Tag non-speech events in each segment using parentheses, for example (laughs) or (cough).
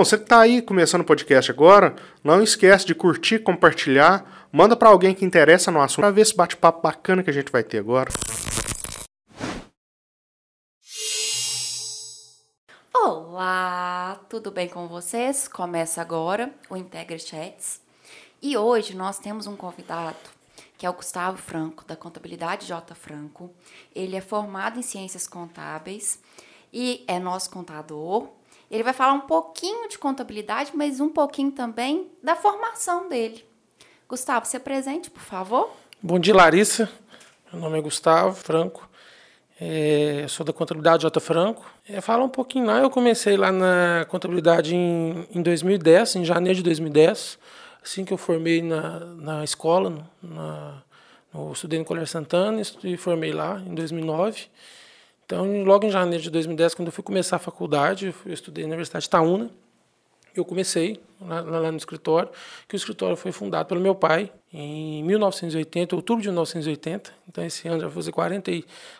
Então, você que está aí começando o podcast agora, não esquece de curtir, compartilhar, manda para alguém que interessa no assunto para ver esse bate-papo bacana que a gente vai ter agora. Olá, tudo bem com vocês? Começa agora o Integra Chats e hoje nós temos um convidado que é o Gustavo Franco, da Contabilidade J. Franco. Ele é formado em Ciências Contábeis e é nosso contador. Ele vai falar um pouquinho de contabilidade, mas um pouquinho também da formação dele. Gustavo, se apresente, por favor. Bom dia, Larissa. Meu nome é Gustavo Franco. É, sou da Contabilidade J. Franco. É, fala um pouquinho lá. Eu comecei lá na contabilidade em, em 2010, em janeiro de 2010. Assim que eu formei na, na escola, na, no, estudei no Colégio Santana e formei lá em 2009. Então, logo em janeiro de 2010, quando eu fui começar a faculdade, eu estudei na Universidade de Itaúna, eu comecei lá, lá, no escritório, que o escritório foi fundado pelo meu pai em 1980, outubro de 1980. Então, esse ano já vai fazer 40,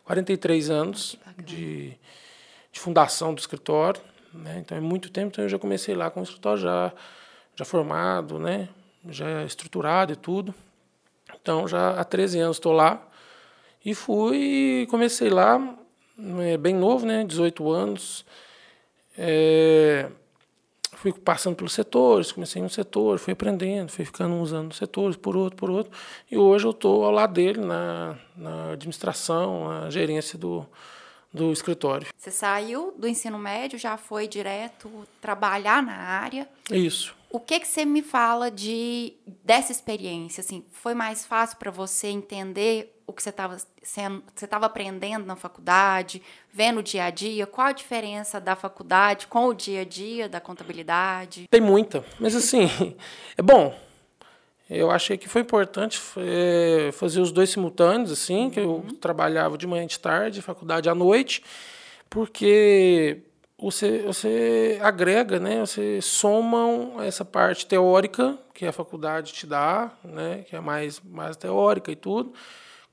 43 anos de, de fundação do escritório. Né? Então, é muito tempo. Então, eu já comecei lá com o escritório já, já formado, né? já estruturado e tudo. Então, já há 13 anos estou lá. E fui, comecei lá é, bem novo, né, 18 anos. É, fui passando pelos setores, comecei em um setor, fui aprendendo, fui ficando uns anos setores, por outro, por outro. E hoje eu estou ao lado dele na, na administração, na gerência do, do escritório. Você saiu do ensino médio, já foi direto trabalhar na área. Isso. O que que você me fala de dessa experiência? Assim, foi mais fácil para você entender o que você estava sendo, você estava aprendendo na faculdade, vendo o dia a dia? Qual a diferença da faculdade com o dia a dia da contabilidade? Tem muita, mas assim, (laughs) é bom. Eu achei que foi importante é, fazer os dois simultâneos, assim, que eu uhum. trabalhava de manhã e de tarde, faculdade à noite, porque você, você agrega, né? Você soma essa parte teórica que a faculdade te dá, né? Que é mais, mais teórica e tudo,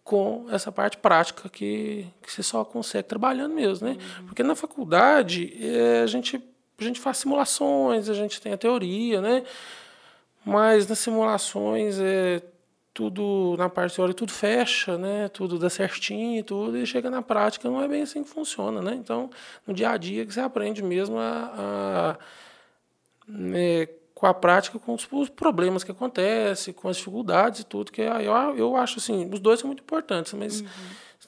com essa parte prática que, que você só consegue trabalhando mesmo, né? Uhum. Porque na faculdade é, a, gente, a gente faz simulações, a gente tem a teoria, né? Mas nas simulações é tudo na parte teórica tudo fecha, né? Tudo dá certinho e tudo e chega na prática não é bem assim que funciona, né? Então no dia a dia que você aprende mesmo a, a é, com a prática, com os, problemas que acontecem, com as dificuldades e tudo, que eu, eu acho assim, os dois são muito importantes, mas uhum.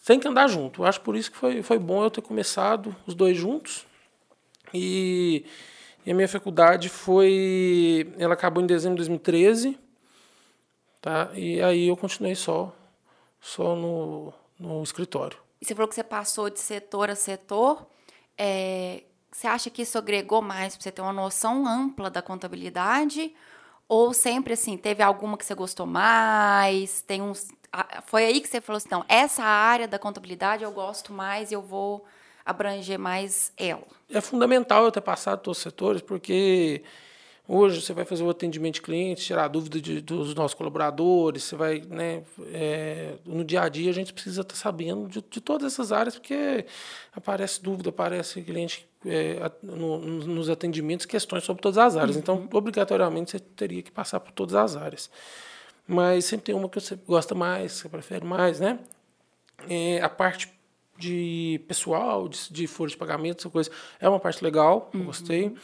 tem que andar junto. Eu acho por isso que foi, foi bom eu ter começado os dois juntos. E, e a minha faculdade foi. Ela acabou em dezembro de 2013, tá? E aí eu continuei só, só no, no escritório. E você falou que você passou de setor a setor. É, você acha que isso agregou mais para você ter uma noção ampla da contabilidade? Ou sempre assim, teve alguma que você gostou mais? Tem uns. Foi aí que você falou assim, não, essa área da contabilidade eu gosto mais e eu vou abranger mais ela. É fundamental eu ter passado todos os setores, porque Hoje você vai fazer o atendimento de clientes, tirar dúvida de, dos nossos colaboradores, você vai, né, é, no dia a dia a gente precisa estar sabendo de, de todas essas áreas, porque aparece dúvida, aparece cliente é, no, nos atendimentos, questões sobre todas as áreas. Então, uhum. Obrigatoriamente, você teria que passar por todas as áreas. Mas sempre tem uma que você gosta mais, que você prefere mais, né? É, a parte de pessoal, de, de folha de pagamento, essa coisa, é uma parte legal, uhum. gostei.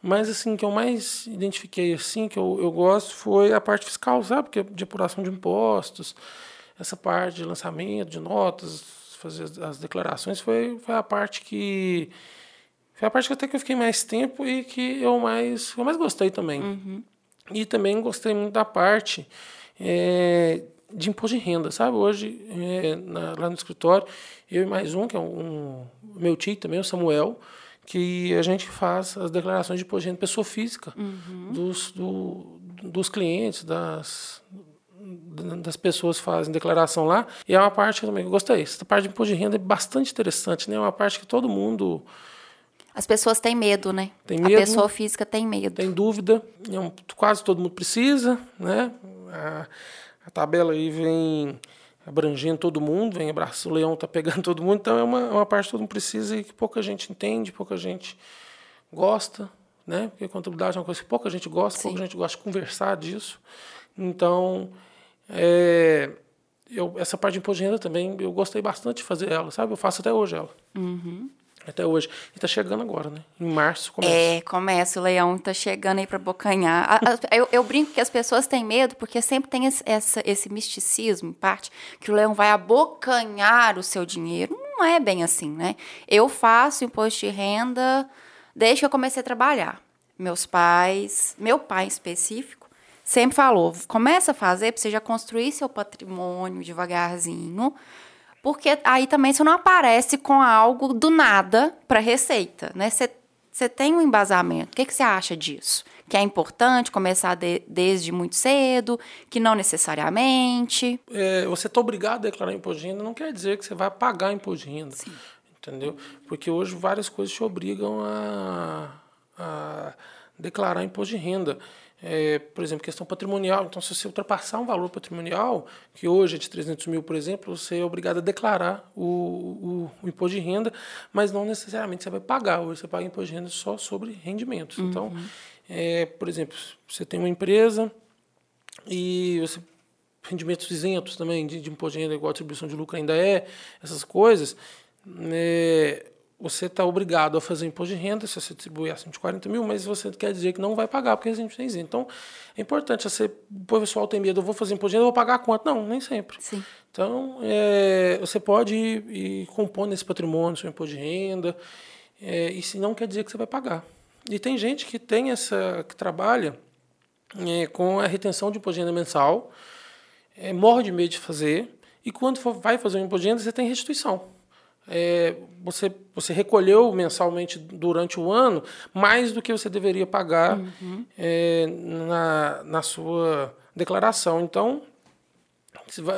Mas, assim, que eu mais identifiquei, assim, que eu, eu gosto, foi a parte fiscal, sabe? Que é de apuração de impostos, essa parte de lançamento de notas, fazer as declarações, foi, foi a parte que... Foi a parte que até que eu fiquei mais tempo e que eu mais, eu mais gostei também. Uhum. E também gostei muito da parte é, de imposto de renda, sabe? Hoje, é, na, lá no escritório, eu e mais um, que é um, um meu tio também, o Samuel, que a gente faz as declarações de imposto de renda pessoa física uhum. dos, do, dos clientes, das, das pessoas que fazem declaração lá. E é uma parte que eu também gostei. Essa parte de imposto de renda é bastante interessante, né? É uma parte que todo mundo. As pessoas têm medo, né? Tem medo. A pessoa física tem medo. Tem dúvida. É quase todo mundo precisa, né? A, a tabela aí vem abrangendo todo mundo, vem abraço, o leão está pegando (laughs) todo mundo, então é uma, é uma parte que todo mundo precisa e que pouca gente entende, pouca gente gosta, né? Porque contabilidade é uma coisa que pouca gente gosta, Sim. pouca gente gosta de conversar disso. Então, é, eu, essa parte de imposto de renda também, eu gostei bastante de fazer ela, sabe? Eu faço até hoje ela. Uhum. Até hoje. E está chegando agora, né? Em março começa. É, começa. O leão está chegando aí para bocanhar. eu, eu, brinco que as pessoas têm medo porque sempre tem esse, essa, esse misticismo, em parte, que o leão vai abocanhar o seu dinheiro. Não é bem assim, né? Eu faço imposto de renda desde que eu comecei a trabalhar. Meus pais, meu pai em específico, sempre falou: começa a fazer para você já construir seu patrimônio devagarzinho porque aí também você não aparece com algo do nada para receita, né? Você, você tem um embasamento. O que, que você acha disso? Que é importante começar de, desde muito cedo, que não necessariamente. É, você está obrigado a declarar imposto de renda, não quer dizer que você vai pagar imposto de renda. Sim. Entendeu? Porque hoje várias coisas te obrigam a, a declarar imposto de renda é, por exemplo, questão patrimonial. Então, se você ultrapassar um valor patrimonial, que hoje é de 300 mil, por exemplo, você é obrigado a declarar o, o, o imposto de renda, mas não necessariamente você vai pagar. Hoje você paga imposto de renda só sobre rendimentos. Uhum. Então, é, por exemplo, você tem uma empresa e você rendimentos isentos também de, de imposto de renda, igual a distribuição de lucro ainda é, essas coisas. É, você está obrigado a fazer imposto de renda se você distribuir acima de 40 mil, mas você quer dizer que não vai pagar porque a gente fez isso. Então, é importante. Você, o pessoal tem medo, eu vou fazer imposto de renda, eu vou pagar quanto? Não, nem sempre. Sim. Então, é, você pode ir, ir compondo esse patrimônio, seu imposto de renda, é, e se não quer dizer que você vai pagar. E tem gente que tem essa, que trabalha é, com a retenção de imposto de renda mensal, é, morre de medo de fazer, e quando for, vai fazer o imposto de renda, você tem restituição é, você, você recolheu mensalmente durante o ano mais do que você deveria pagar uhum. é, na, na sua declaração. Então,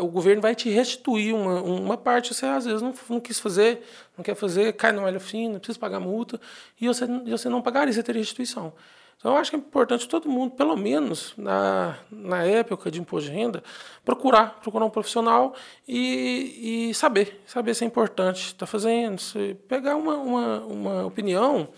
o governo vai te restituir uma, uma parte você às vezes não, não quis fazer, não quer fazer, cai no malha fina, precisa pagar multa, e você, você não pagaria, você teria restituição. Então, eu acho que é importante todo mundo, pelo menos na, na época de imposto de renda, procurar, procurar um profissional e, e saber, saber se é importante estar tá fazendo, se pegar uma, uma, uma opinião,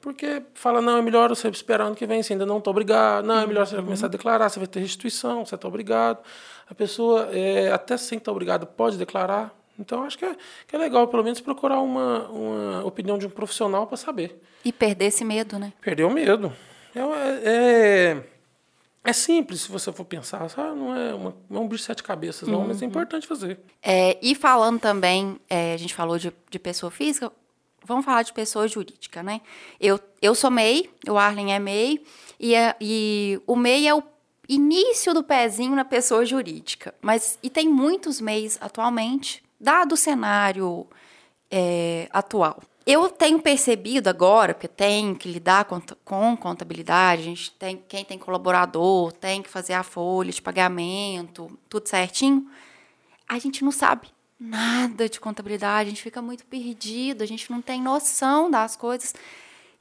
porque fala, não, é melhor você esperar ano que vem, você ainda não está obrigado, não, é melhor você começar a declarar, você vai ter restituição, você está obrigado. A pessoa, é, até sem estar obrigado, pode declarar. Então, acho que é, que é legal, pelo menos, procurar uma, uma opinião de um profissional para saber. E perder esse medo, né? Perder o medo. É, é, é simples, se você for pensar. Sabe? Não, é uma, não é um bicho de sete cabeças, não, uhum. mas é uhum. importante fazer. É, e falando também, é, a gente falou de, de pessoa física, vamos falar de pessoa jurídica, né? Eu, eu sou MEI, o Arlen é MEI, e, é, e o MEI é o início do pezinho na pessoa jurídica. Mas, e tem muitos MEIs atualmente, dado o cenário é, atual. Eu tenho percebido agora, porque tem que lidar com, com contabilidade, a gente tem, quem tem colaborador, tem que fazer a folha de pagamento, tudo certinho. A gente não sabe nada de contabilidade, a gente fica muito perdido, a gente não tem noção das coisas.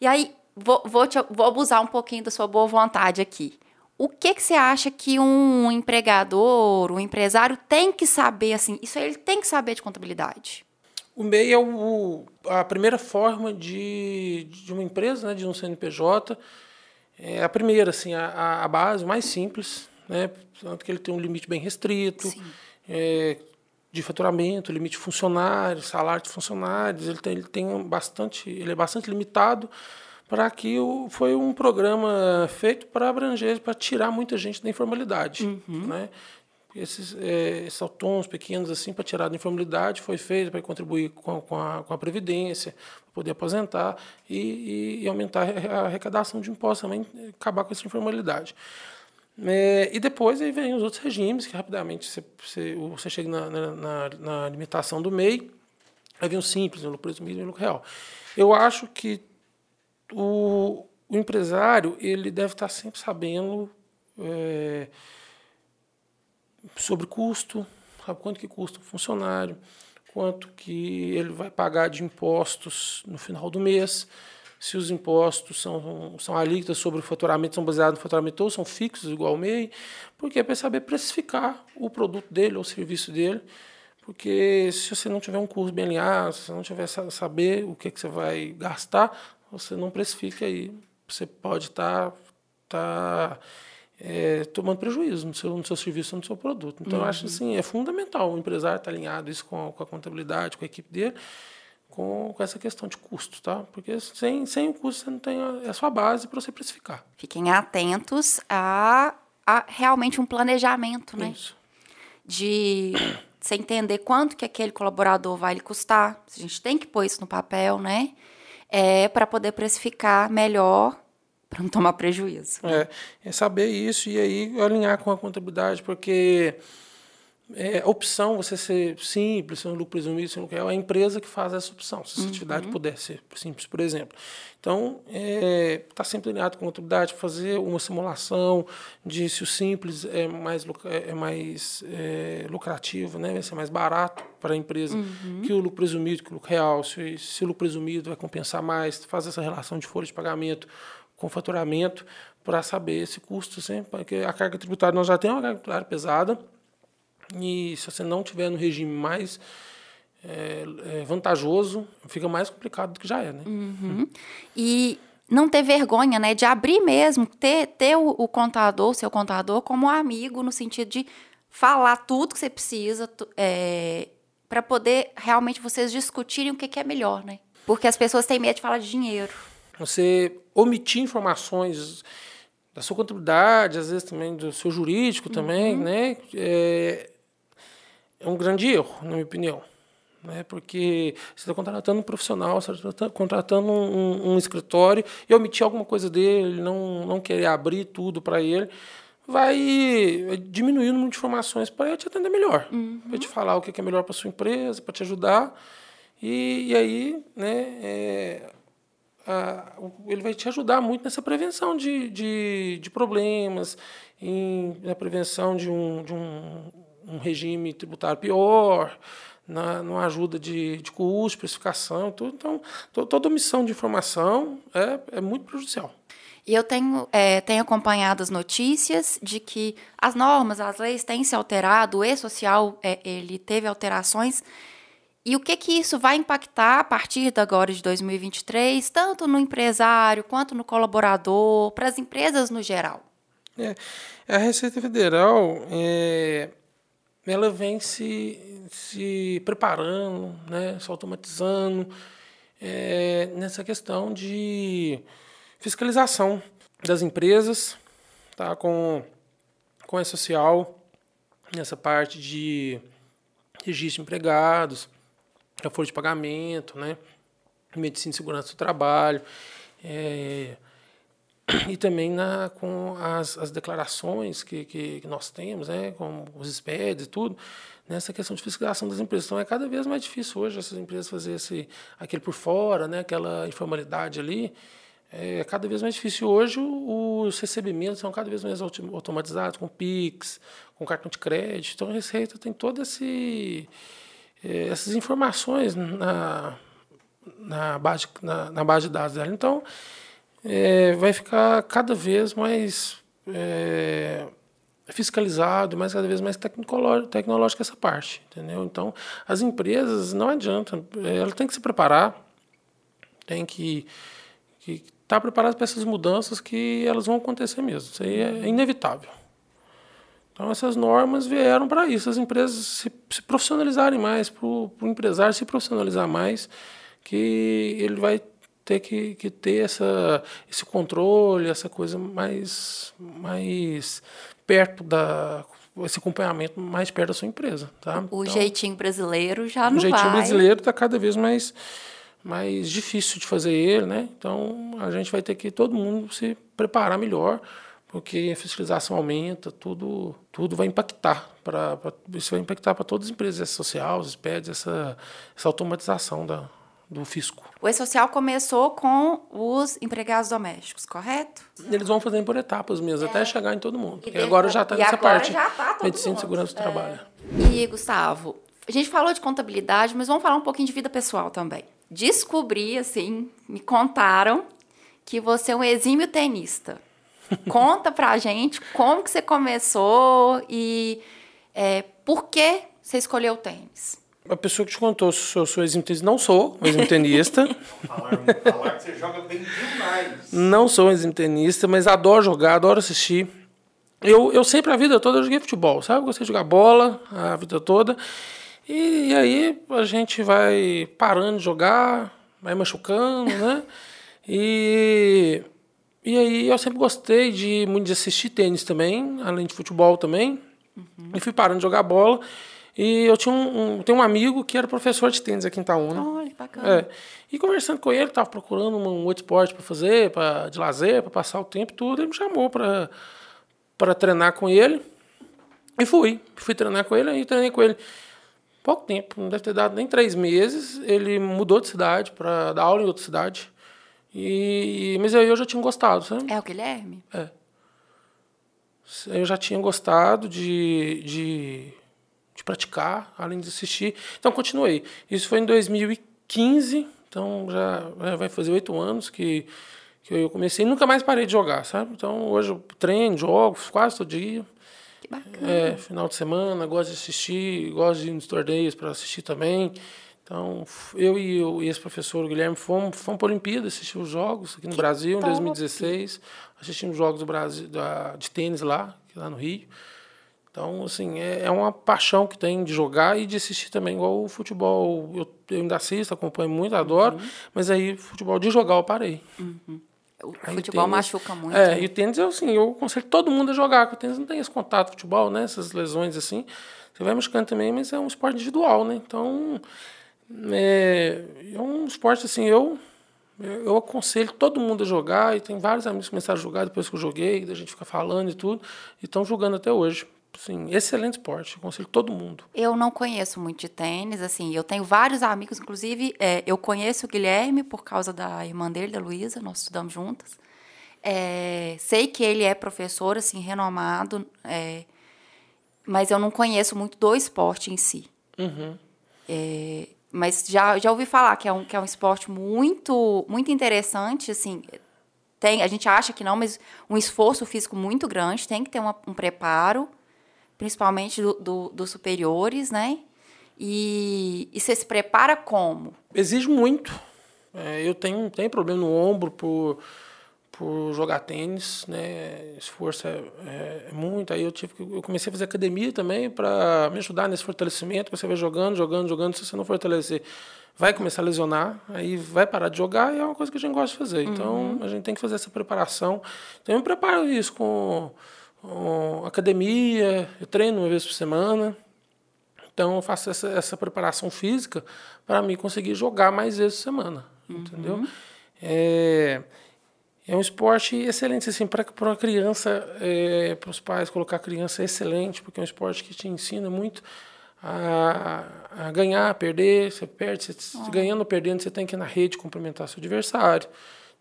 E aí, vou, vou, te, vou abusar um pouquinho da sua boa vontade aqui. O que, que você acha que um empregador, um empresário tem que saber, assim, isso ele tem que saber de contabilidade? O MEI é o, a primeira forma de, de uma empresa, né, de um CNPJ. É a primeira, assim, a, a base mais simples, né, tanto que ele tem um limite bem restrito, é, de faturamento, limite de funcionários, salário de funcionários, ele tem, ele tem bastante, ele é bastante limitado para que o, foi um programa feito para abranger, para tirar muita gente da informalidade, uhum. né? esses, é, autônomos pequenos assim para tirar da informalidade foi feito para contribuir com, com, a, com a previdência, para poder aposentar e, e, e, aumentar a arrecadação de impostos também, acabar com essa informalidade. É, e depois aí vem os outros regimes, que rapidamente você, você, você chega na, na, na, limitação do MEI, aí vem o simples, o lucro presumido e o lucro real. Eu acho que o, o empresário ele deve estar sempre sabendo é, sobre custo, sabe quanto que custa um funcionário, quanto que ele vai pagar de impostos no final do mês, se os impostos são, são alíquotas sobre o faturamento, são baseados no faturamento ou são fixos, igual ao MEI, porque é para saber precificar o produto dele ou o serviço dele, porque se você não tiver um curso bem alinhado, se você não tiver saber o que, que você vai gastar, você não precifica aí você pode estar tá, tá, é, tomando prejuízo no seu, no seu serviço, no seu produto. Então, uhum. eu acho uhum. assim, é fundamental o empresário estar alinhado isso com a, com a contabilidade, com a equipe dele, com, com, essa questão de custo, tá? Porque sem, sem o custo você não tem a, é a sua base para você precificar. Fiquem atentos a, a realmente um planejamento, né? Isso. De você entender quanto que aquele colaborador vai lhe custar. A gente tem que pôr isso no papel, né? É para poder precificar melhor para não tomar prejuízo. É, é saber isso e aí alinhar com a contabilidade, porque é opção você ser simples, ser um lucro presumido, ser um lucro real, é a empresa que faz essa opção, se a uhum. atividade puder ser simples, por exemplo. Então, está é, tá sempre alinhado com a contabilidade, fazer uma simulação de se o simples é mais, é mais é, lucrativo, né, vai ser mais barato para a empresa uhum. que o lucro presumido, que o lucro real, se, se o lucro presumido vai compensar mais, faz essa relação de folha de pagamento com faturamento para saber esse custo, sempre, porque a carga tributária, nós já temos uma carga tributária pesada, e se você não tiver no regime mais é, é, vantajoso, fica mais complicado do que já é, né? Uhum. E não ter vergonha, né, de abrir mesmo, ter, ter o, o contador, o seu contador, como amigo, no sentido de falar tudo que você precisa é, para poder realmente vocês discutirem o que, que é melhor, né? Porque as pessoas têm medo de falar de dinheiro. Você omitir informações da sua contabilidade, às vezes também do seu jurídico também, uhum. né? É, é um grande erro, na minha opinião. Né? Porque você está contratando um profissional, você está contratando um, um, escritório e omitir alguma coisa dele, não, não querer abrir tudo para ele, vai diminuir o número de informações para ele te atender melhor, uhum. para te falar o que é melhor para sua empresa, para te ajudar. E, e aí, né, é, a, ele vai te ajudar muito nessa prevenção de, de, de problemas, em, na prevenção de um, de um um regime tributário pior, na, numa ajuda de, de custo, precificação, tudo. Então, to, toda omissão de informação é, é muito prejudicial. E eu tenho, é, tenho acompanhado as notícias de que as normas, as leis têm se alterado, o e-social é, ele teve alterações. E o que, que isso vai impactar a partir de agora de 2023, tanto no empresário quanto no colaborador, para as empresas no geral? É, a Receita Federal é, ela vem se, se preparando, né, se automatizando é, nessa questão de fiscalização das empresas, tá, com, com a social, nessa parte de registro de empregados, a folha de pagamento, né, medicina e segurança do trabalho, é, e também na, com as, as declarações que, que, nós temos, né, com os SPEDs e tudo, nessa questão de fiscalização das empresas. Então é cada vez mais difícil hoje essas empresas fazer esse, aquele por fora, né, aquela informalidade ali. É cada vez mais difícil. Hoje os recebimentos são cada vez mais automatizados, com PIX, com cartão de crédito. Então a Receita tem todas é, essas informações na, na, base, na, na base de dados dela. Então, é, vai ficar cada vez mais é, fiscalizado, mais cada vez mais tecnológico essa parte, entendeu? Então, as empresas não adianta, é, ela tem que se preparar, tem que estar tá preparada para essas mudanças que elas vão acontecer mesmo. Isso aí é inevitável. Então, essas normas vieram para isso, as empresas se, se profissionalizarem mais, para o empresário se profissionalizar mais, que ele vai ter que, que ter essa, esse controle, essa coisa mais, mais perto da esse acompanhamento mais perto da sua empresa, tá? O então, jeitinho brasileiro já não O jeitinho vai. brasileiro está cada vez mais mais difícil de fazer ele, né? Então a gente vai ter que todo mundo se preparar melhor, porque a fiscalização aumenta, tudo tudo vai impactar para isso vai impactar para todas as empresas sociais, os PEDs, essa essa automatização da do fisco. O E-Social começou com os empregados domésticos, correto? Eles vão fazendo por etapas mesmo, é. até chegar em todo mundo. E, agora já está nessa parte. Já tá medicina e segurança do é. trabalho. E, Gustavo, a gente falou de contabilidade, mas vamos falar um pouquinho de vida pessoal também. Descobri, assim, me contaram que você é um exímio tenista. (laughs) Conta pra gente como que você começou e é, por que você escolheu o tênis. A pessoa que te contou se eu sou ex-tenista, não sou ex-tenista. falar, falar que você joga bem demais. Não sou ex-tenista, mas adoro jogar, adoro assistir. Eu, eu sempre, a vida toda, joguei futebol, sabe? Gostei de jogar bola a vida toda. E, e aí a gente vai parando de jogar, vai machucando, né? (laughs) E, e aí eu sempre gostei de muito de assistir tênis também, além de futebol também. Uhum. E fui parando de jogar bola. E eu tinha um, um, tenho um amigo que era professor de tênis aqui em Itaúna. Olha, bacana. É. E conversando com ele, estava procurando um, outro esporte para fazer, pra, de lazer, para passar o tempo tudo. Ele me chamou para treinar com ele. E fui. Fui treinar com ele e treinei com ele. Pouco tempo, não deve ter dado nem três meses. Ele mudou de cidade para dar aula em outra cidade. E, mas aí eu já tinha gostado, sabe? É o Guilherme? É. Eu já tinha gostado de de praticar, além de assistir. Então, continuei. Isso foi em 2015, então já vai fazer oito anos que, que eu comecei. Nunca mais parei de jogar, sabe? Então, hoje eu treino, jogo quase todo dia. Que bacana. É, final de semana, gosto de assistir, gosto de ir nos torneios para assistir também. Então, eu e, o, e esse professor, o Guilherme, fomos, fomos para a Olimpíada assistir os jogos aqui no que Brasil, top. em 2016. Assistimos jogos do Brasil, da, de tênis lá, lá no Rio. Então, assim, é, é uma paixão que tem de jogar e de assistir também, igual o futebol. Eu, eu ainda assisto, acompanho muito, adoro, uhum. mas aí futebol de jogar eu parei. Uhum. O aí futebol tênis, machuca muito. É, né? e o tênis, eu, assim, eu aconselho todo mundo a jogar, porque o tênis não tem esse contato com futebol, né? Essas lesões assim. Você vai machucando também, mas é um esporte individual, né? Então, é, é um esporte, assim, eu eu aconselho todo mundo a jogar e tem vários amigos que começaram a jogar depois que eu joguei, da gente fica falando e tudo, e estão jogando até hoje. Sim, excelente esporte. Aconselho todo mundo. Eu não conheço muito de tênis, assim, eu tenho vários amigos, inclusive é, eu conheço o Guilherme por causa da irmã dele, da Luísa, nós estudamos juntas. É, sei que ele é professor, assim, renomado, é, mas eu não conheço muito do esporte em si. Uhum. É, mas já, já ouvi falar que é um, que é um esporte muito, muito interessante, assim, tem, a gente acha que não, mas um esforço físico muito grande, tem que ter uma, um preparo, principalmente do, do, dos superiores, né? E, e você se prepara como? Exige muito. É, eu tenho, tenho problema no ombro por, por jogar tênis, né? Esforço é, é, é muito. Aí eu tive que, eu comecei a fazer academia também para me ajudar nesse fortalecimento. Você vai jogando, jogando, jogando. Se você não fortalecer, vai começar a lesionar. Aí vai parar de jogar e é uma coisa que a gente gosta de fazer. Então uhum. a gente tem que fazer essa preparação. Então eu preparo isso com academia, eu treino uma vez por semana. Então eu faço essa, essa preparação física para mim conseguir jogar mais vezes por semana, uhum. entendeu? É, é um esporte excelente assim para para uma criança, é, para os pais colocar a criança é excelente porque é um esporte que te ensina muito a, a ganhar, a perder, você perde, você, uhum. ganhando ou perdendo você tem que ir na rede cumprimentar seu adversário.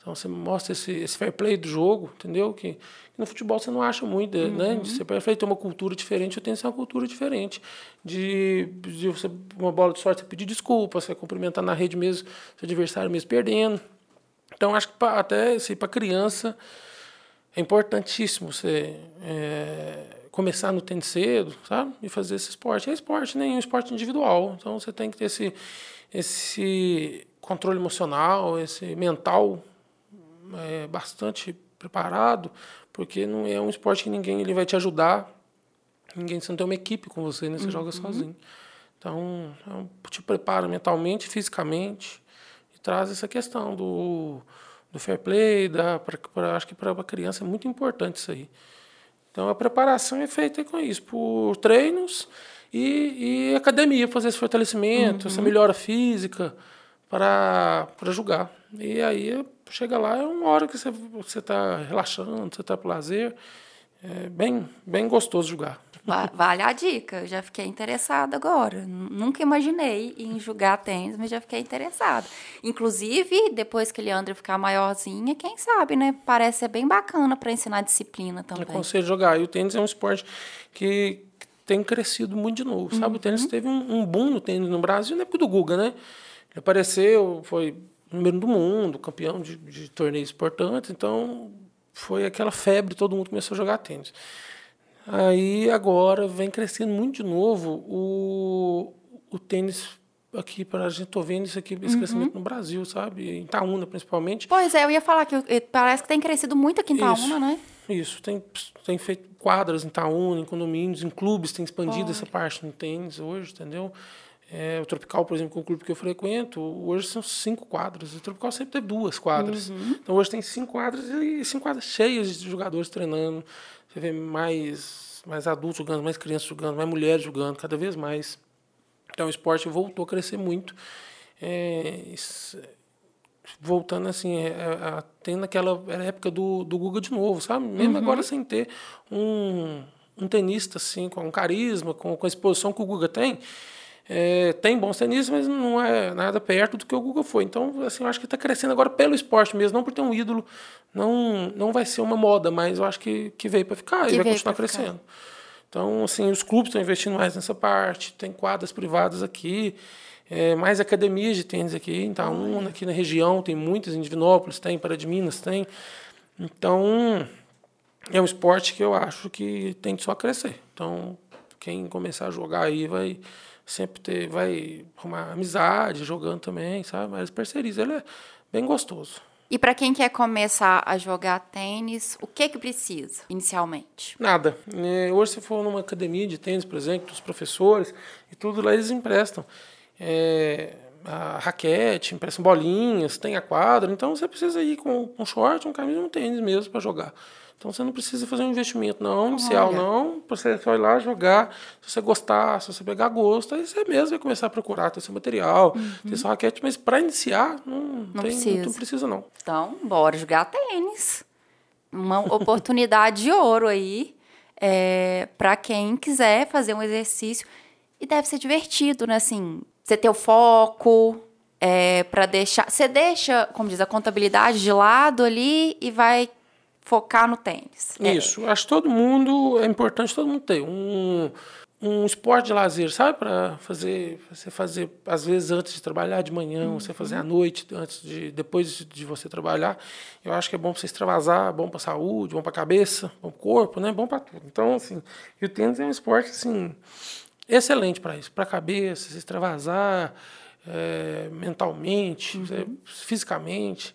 Então você mostra esse, esse fair play do jogo, entendeu? Que, que no futebol você não acha muito, né? uhum. né? Fair play ter uma cultura diferente, eu tenho que ser uma cultura diferente. De, de você, uma bola de sorte, você pedir desculpa, você cumprimentar na rede mesmo, seu adversário mesmo perdendo. Então acho que pra, até assim, para criança é importantíssimo você é, começar no tênis cedo, sabe? E fazer esse esporte. É esporte, nem né? um esporte individual. Então você tem que ter esse, esse controle emocional, esse mental é, bastante preparado, porque não é um esporte que ninguém ele vai te ajudar. Ninguém, você não tem uma equipe com você, né? Você uhum. joga sozinho. Então, é te prepara mentalmente, fisicamente, e traz essa questão do, do fair play, da, pra, pra, acho que para a criança é muito importante isso aí. Então, a preparação é feita com isso, por treinos e, e academia, fazer esse fortalecimento, uhum. essa melhora física para jogar. E aí chega lá, é uma hora que você está relaxando, você está para lazer. É bem, bem gostoso jogar. Vale a dica, eu já fiquei interessada agora. Nunca imaginei em jogar tênis, mas já fiquei interessada. Inclusive, depois que Leandro ficar maiorzinha, quem sabe, né? Parece ser bem bacana para ensinar disciplina também. Eu aconselho jogar. E o tênis é um esporte que tem crescido muito de novo, sabe? Uhum. O tênis teve um, um boom no tênis no Brasil na época do Guga, né? Apareceu, foi número do mundo, campeão de, de torneios importantes, então foi aquela febre, todo mundo começou a jogar tênis. Aí agora vem crescendo muito de novo o, o tênis aqui para a gente tô vendo isso aqui, esse Uhum. crescimento no Brasil, sabe? Em Itaúna, principalmente. Pois é, eu ia falar que eh, parece que tem crescido muito aqui em Itaúna, Isso. né? Isso, tem, tem feito quadras em Itaúna, em condomínios, em clubes, tem expandido essa parte no tênis hoje, entendeu? É, o Tropical, por exemplo, que é um clube que eu frequento, hoje são cinco quadras. O Tropical sempre teve duas quadras. Então hoje tem cinco quadras e cinco quadras cheias de jogadores treinando. Você vê mais, mais adultos jogando, mais crianças jogando, mais mulheres jogando, cada vez mais. Então o esporte voltou a crescer muito. É, isso- voltando assim, é, é, a- tendo aquela época do, do Guga de novo, sabe? Mesmo agora sem ter um, um tenista assim, com um carisma, com, com a exposição que o Guga tem. É, tem bons tenistas, mas não é nada perto do que o Guga foi. Então, assim, eu acho que está crescendo agora pelo esporte mesmo, não por ter um ídolo. Não, não vai ser uma moda, mas eu acho que, que veio para ficar Que e vai continuar crescendo. Então, assim, os clubes estão investindo mais nessa parte, tem quadras privadas aqui, é, mais academias de tênis aqui em Itaúna, aqui na região, tem muitas, em Divinópolis tem, Pará de Minas tem. Então, é um esporte que eu acho que tem que só crescer. Então, quem começar a jogar aí vai sempre ter, vai arrumar amizade jogando também, sabe? Mas parcerias, ele é bem gostoso. E para quem quer começar a jogar tênis, o que que precisa inicialmente? Nada. Hoje, se for numa academia de tênis, por exemplo, dos professores e tudo, lá eles emprestam é, a raquete, emprestam bolinhas, tem a quadra. Então, você precisa ir com um short, um camisa um tênis mesmo para jogar. Então, você não precisa fazer um investimento não, inicial Olha. não. Você ir lá jogar. Se você gostar, se você pegar gosto, aí você mesmo vai começar a procurar ter seu material, ter sua raquete. Mas para iniciar, não, tem, precisa. não precisa não. Então, bora jogar tênis. Uma oportunidade de ouro aí é, para quem quiser fazer um exercício. E deve ser divertido, né? Assim, você ter o foco é, para deixar. Você deixa, como diz, a contabilidade de lado ali e vai focar no tênis. É, Isso, acho que todo mundo, é importante todo mundo ter um, um esporte de lazer, sabe? Para fazer, você fazer, às vezes, antes de trabalhar de manhã, você fazer à noite, antes de, depois de você trabalhar. Eu acho que é bom para você extravasar, bom para a saúde, bom para a cabeça, bom para o corpo, né? Bom para tudo. Então, assim, e o tênis é um esporte, assim, excelente para isso, para a cabeça, se extravasar é, mentalmente, é, fisicamente.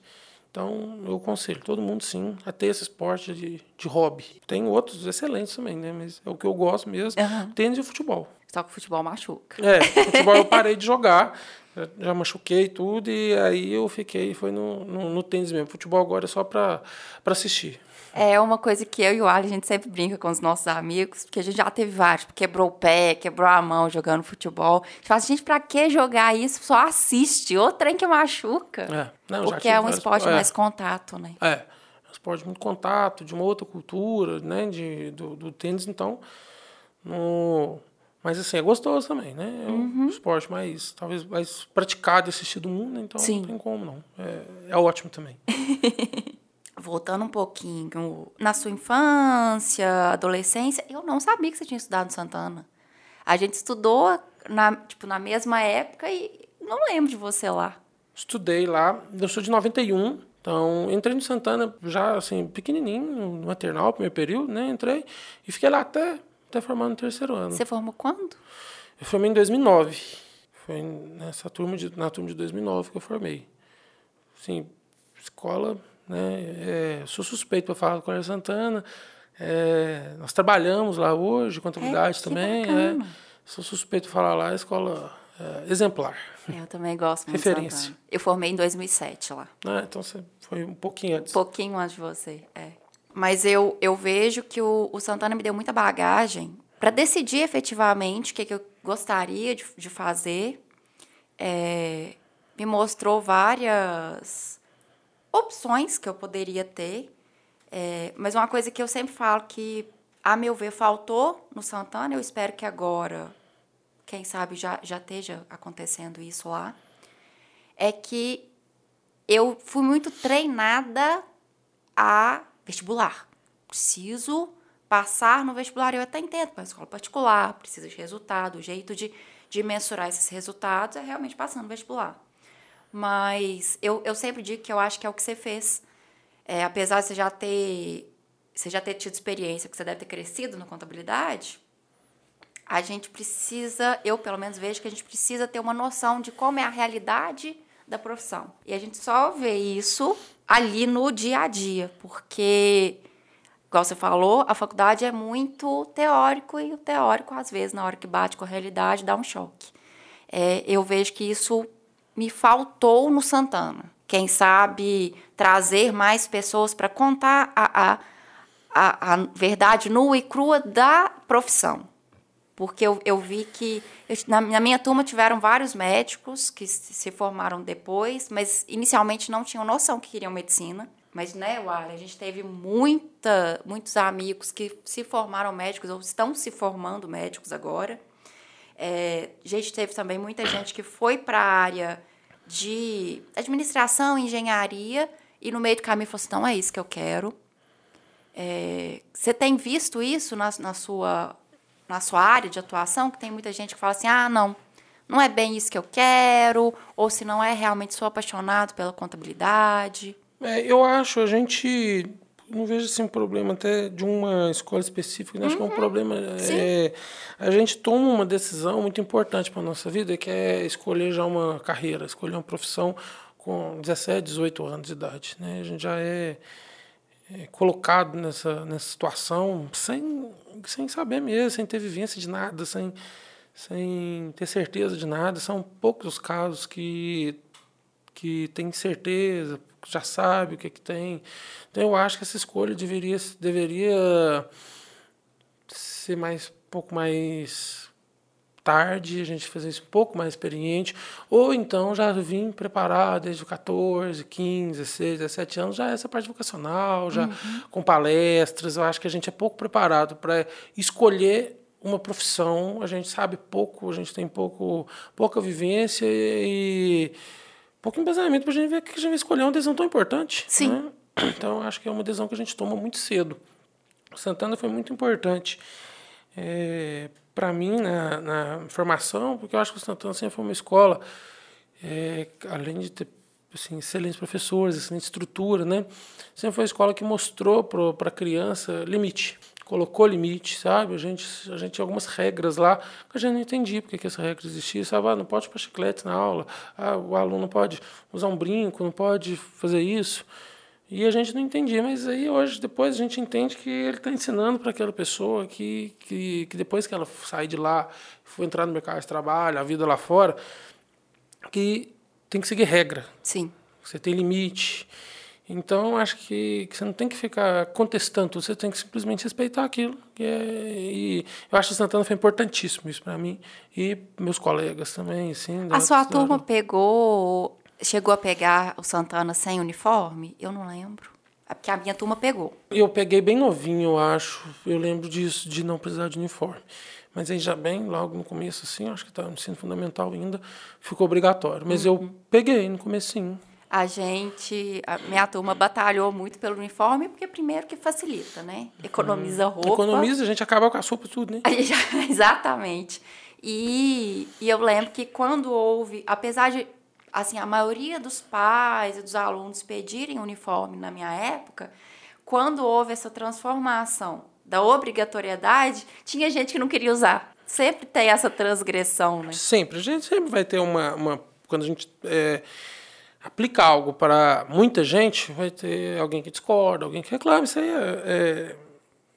Então, eu aconselho todo mundo, sim, a ter esse esporte de, de hobby. Tem outros excelentes também, né? Mas é o que eu gosto mesmo, Aham. tênis e futebol. Só que o futebol machuca. É, (laughs) futebol eu parei de jogar, já- já machuquei tudo, e aí eu fiquei, foi no, no, no tênis mesmo. Futebol agora é só para assistir. É uma coisa que eu e o Ali, a gente sempre brinca com os nossos amigos, porque a gente já teve vários, tipo, quebrou o pé, quebrou a mão jogando futebol. A gente fala assim, gente, pra que jogar isso? Só assiste, ou trem que machuca. É, não, porque é um esporte é. mais contato, né? É, é um esporte muito contato, de uma outra cultura, né, de, do, do tênis, então, no, mas assim, é gostoso também, né, é um esporte mais, talvez, mais praticado e assistido do mundo, né, então Sim. não tem como não, é, é ótimo também. (laughs) Voltando um pouquinho, na sua infância, adolescência, eu não sabia que você tinha estudado no Santana. A gente estudou na, tipo, na mesma época e não lembro de você lá. Estudei lá, eu sou de 91, então entrei no Santana já, assim, pequenininho, no maternal, primeiro período, né, entrei e fiquei lá até, até formar no terceiro ano. Você formou quando? Eu formei em 2009. Foi nessa turma de, na turma de 2009 que eu formei. Sim, escola, né? é, sou suspeito para falar do Colégio Santana. é, nós trabalhamos lá hoje, contabilidade que também. bacana. é, sou suspeito para falar lá, escola é, exemplar. Eu também gosto muito Referência. Santana. Eu formei em 2007 lá. né? Então você foi um pouquinho antes. Um pouquinho antes de você, é. Mas eu, eu vejo que o, o Santana me deu muita bagagem para decidir efetivamente o que, que eu gostaria de, de fazer. É, me mostrou várias opções que eu poderia ter. É, mas uma coisa que eu sempre falo que, a meu ver, faltou no Santana, eu espero que agora, quem sabe, já, já esteja acontecendo isso lá, é que eu fui muito treinada a vestibular. Preciso passar no vestibular. Eu até entendo, para escola particular, precisa de resultado. O jeito de, de mensurar esses resultados é realmente passando no vestibular. Mas eu, eu sempre digo que eu acho que é o que você fez. É, apesar de você já ter você já ter tido experiência, que você deve ter crescido na contabilidade, a gente precisa, eu pelo menos vejo que a gente precisa ter uma noção de como é a realidade da profissão. E a gente só vê isso ali no dia a dia, porque, igual você falou, a faculdade é muito teórico e o teórico, às vezes, na hora que bate com a realidade, dá um choque. É, eu vejo que isso me faltou no Santana. Quem sabe trazer mais pessoas para contar a, a, a, a verdade nua e crua da profissão porque eu, eu vi que na, na, minha turma tiveram vários médicos que se formaram depois, mas inicialmente não tinham noção que queriam medicina. Mas, né, Wally, a gente teve muita, muitos amigos que se formaram médicos ou estão se formando médicos agora. É, gente teve também muita gente que foi para a área de administração, engenharia, e no meio do caminho falou assim: não é isso que eu quero. É, você tem visto isso na, na sua na sua área de atuação, que tem muita gente que fala assim: ah, não, não é bem isso que eu quero, ou se não é realmente sou apaixonado pela contabilidade? É, eu acho, a gente não vejo assim um problema até de uma escola específica, né? acho que é um uhum. problema. É, a gente toma uma decisão muito importante para a nossa vida, que é escolher já uma carreira, escolher uma profissão com 17, 18 anos de idade. Né? A gente já é é, colocado nessa, nessa situação sem, sem saber mesmo, sem ter vivência de nada, sem, sem ter certeza de nada. São poucos os casos que, que tem certeza, já sabe o que, é que tem. Então eu acho que essa escolha deveria, deveria ser mais um pouco mais tarde, a gente fazer isso um pouco mais experiente, ou então já vim preparado desde os 14, 15, 16, 17 anos, já essa parte vocacional, já uhum. com palestras, eu acho que a gente é pouco preparado para escolher uma profissão, a gente sabe pouco, a gente tem pouco, pouca vivência e pouco embasamento para a gente ver que a gente vai escolher uma decisão tão importante. Sim. Né? (clears throat) Então, acho que é uma decisão que a gente toma muito cedo. O Santana foi muito importante é, para mim na, na, formação, porque eu acho que o Santana sempre foi uma escola, é, além de ter assim, excelentes professores, excelente estrutura, né? Sempre foi uma escola que mostrou para a criança limite, colocou limite, sabe? A gente, a gente tinha algumas regras lá que a gente não entendia porque que essas regras existiam, sabe? Ah, não pode pôr chiclete na aula, ah, o aluno não pode usar um brinco, não pode fazer isso. E a gente não entendia, mas aí hoje, depois, a gente entende que ele está ensinando para aquela pessoa que, que, que depois que ela sai de lá, for entrar no mercado de trabalho, a vida lá fora, que tem que seguir regra. Sim. Você tem limite. Então, acho que, que, você não tem que ficar contestando, você tem que simplesmente respeitar aquilo. É, e eu acho que Santana foi importantíssimo isso para mim e meus colegas também. Assim, a sua turma pegou chegou a pegar o Santana sem uniforme? Eu não lembro. É porque a minha turma pegou. Eu peguei bem novinho, eu acho. Eu lembro disso, de não precisar de uniforme. Mas aí já bem, logo no começo, assim, acho que estava no ensino fundamental ainda, ficou obrigatório. Mas uhum. eu peguei no comecinho. A gente, a minha turma batalhou muito pelo uniforme, porque primeiro que facilita, né? Economiza roupa. Economiza, a gente acaba com a sopa tudo, né? (laughs) exatamente. E, e eu lembro que quando houve, apesar de assim, a maioria dos pais e dos alunos pedirem uniforme na minha época, quando houve essa transformação da obrigatoriedade, tinha gente que não queria usar. Sempre tem essa transgressão, né? Sempre. A gente sempre vai ter uma. uma quando a gente é, aplica algo para muita gente, vai ter alguém que discorda, alguém que reclama. Isso aí é. é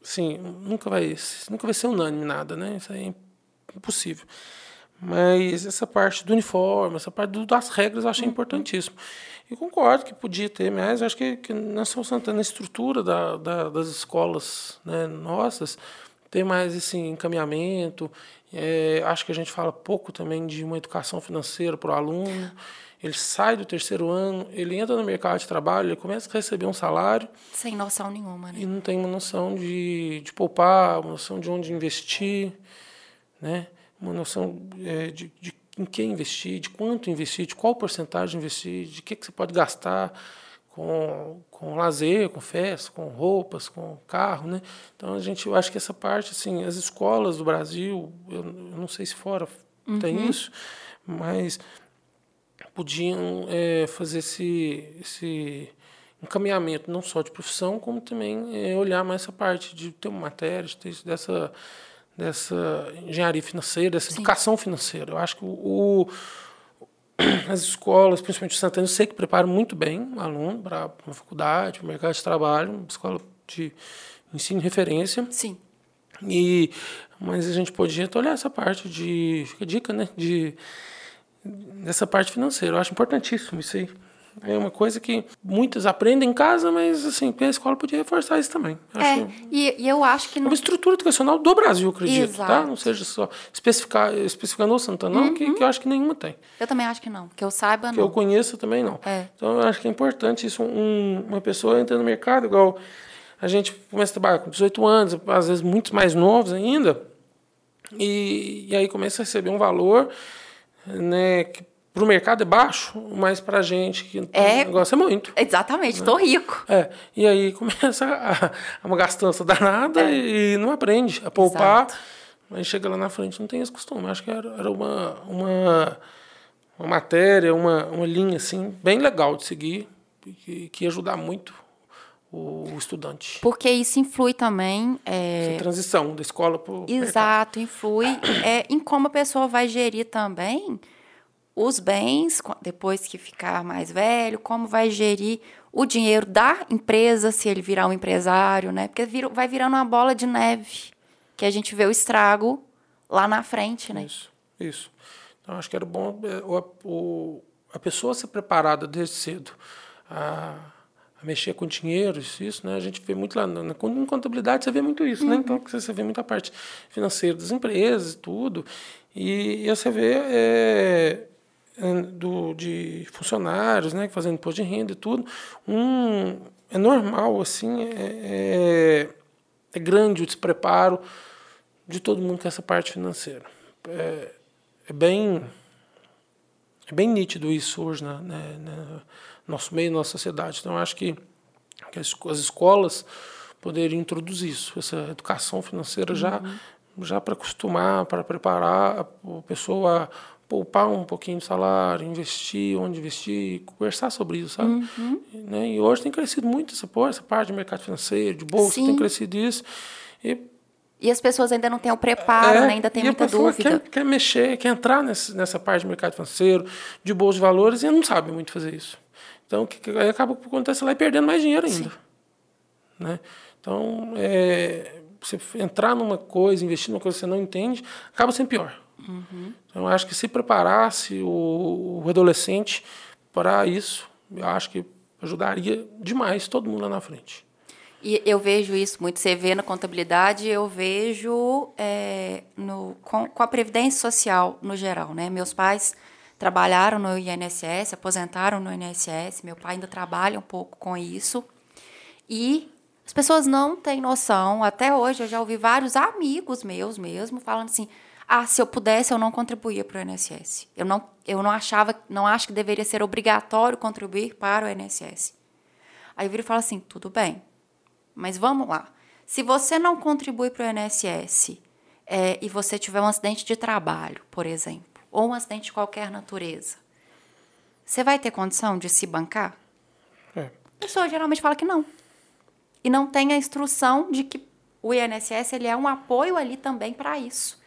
sim, nunca vai, nunca vai ser unânime nada, né? Isso aí é impossível. Mas essa parte do uniforme, essa parte do, das regras eu achei uhum. importantíssimo. E concordo que podia ter mais. Acho que, que na São Santana, a estrutura da, da, das escolas né, nossas, tem mais esse encaminhamento. É, acho que a gente fala pouco também de uma educação financeira para o aluno. Ele sai do terceiro ano, ele entra no mercado de trabalho, ele começa a receber um salário. Sem noção nenhuma, né? E não tem uma noção de, de poupar, uma noção de onde investir, né? uma noção é, de, de em que investir, de quanto investir, de qual porcentagem investir, de que, que você pode gastar com, com lazer, com festa, com roupas, com carro, né? Então a gente, eu acho que essa parte, assim, as escolas do Brasil, eu, eu não sei se fora uhum. tem isso, mas podiam é, fazer esse, esse encaminhamento não só de profissão, como também é, olhar mais essa parte de ter uma matéria, de ter dessa dessa engenharia financeira, dessa Sim. educação financeira. Eu acho que o, (clears throat) as escolas, principalmente o Santana, eu sei que preparam muito bem o aluno para uma faculdade, para o mercado de trabalho, uma escola de ensino referência. Sim. E, mas a gente podia olhar essa parte de. Fica dica, né? De, dessa parte financeira. Eu acho importantíssimo isso aí. É uma coisa que muitos aprendem em casa, mas assim, a escola podia reforçar isso também. é, que, e, e, eu acho que... É uma estrutura educacional do Brasil, acredito, tá? Exato. tá? Não seja só especificar, especificando o Santana, uhum. que, que eu acho que nenhuma tem. Eu também acho que não. Que eu saiba, não. Que eu conheça também, não. É. Então, eu acho que é importante isso. Um, uma pessoa entra no mercado, igual a gente começa a trabalhar com 18 anos, às vezes muitos mais novos ainda, e, e aí começa a receber um valor né, que para o mercado é baixo, mas para a gente que é, negócio é muito. Exatamente, estou né? rico. É, e aí (laughs) começa a, a uma gastança danada é. e não aprende a poupar. Exato. Aí chega lá na frente não tem esse costume. Acho que era, era uma, uma, uma matéria, uma, uma linha assim, bem legal de seguir, que, que ia ajudar muito o estudante. Porque isso influi também. É... Essa transição da escola para o. Exato, mercado. influi é, em como a pessoa vai gerir também os bens, depois que ficar mais velho, como vai gerir o dinheiro da empresa, se ele virar um empresário, né? Porque vai virando uma bola de neve, que a gente vê o estrago lá na frente, né? Isso, isso. Então, acho que era bom é, o, o, a pessoa ser preparada desde cedo a, mexer com dinheiro, isso, né? A gente vê muito lá, na, na contabilidade você vê muito isso, né? uhum. né? Então, você vê muita parte financeira das empresas e tudo, e, e você vê... É, do, de funcionários, né, fazendo imposto de renda e tudo, um, é normal, assim, é, é, é grande o despreparo de todo mundo com essa parte financeira. É, é bem é bem nítido isso hoje na, né, no nosso meio, nossa sociedade. Então, acho que, que as, as escolas poderiam introduzir isso, essa educação financeira uhum. já, já para acostumar, para preparar a pessoa poupar um pouquinho de salário, investir, onde investir, conversar sobre isso, sabe? Uhum. Né? E hoje tem crescido muito essa, essa parte de mercado financeiro, de bolsa, Sim. tem crescido isso. E, e as pessoas ainda não têm o preparo, é, né? ainda tem muita dúvida. Quer, quer mexer, quer entrar nessa, nessa parte de mercado financeiro, de bolsa de valores, e não sabe muito fazer isso. Então, que, que acaba acontecendo lá e perdendo mais dinheiro ainda. Né? Então, é, você entrar numa coisa, investir numa coisa que você não entende, acaba sendo pior. Uhum. Então, eu acho que se preparasse o, o adolescente para isso, eu acho que ajudaria demais todo mundo lá na frente. E eu vejo isso muito. Você vê na contabilidade, eu vejo é, no, com, com, a Previdência Social no geral. Né? Meus pais trabalharam no INSS, aposentaram no INSS, meu pai ainda trabalha um pouco com isso. E as pessoas não têm noção. Até hoje eu já ouvi vários amigos meus mesmo falando assim: ah, se eu pudesse, eu não contribuía para o INSS. Eu não, eu não achava, não acho que deveria ser obrigatório contribuir para o INSS. Aí eu viro e falo assim, tudo bem, mas vamos lá. Se você não contribui para o INSS é, e você tiver um acidente de trabalho, por exemplo, ou um acidente de qualquer natureza, você vai ter condição de se bancar? É. A pessoa geralmente fala que não. E não tem a instrução de que o INSS ele é um apoio ali também para isso.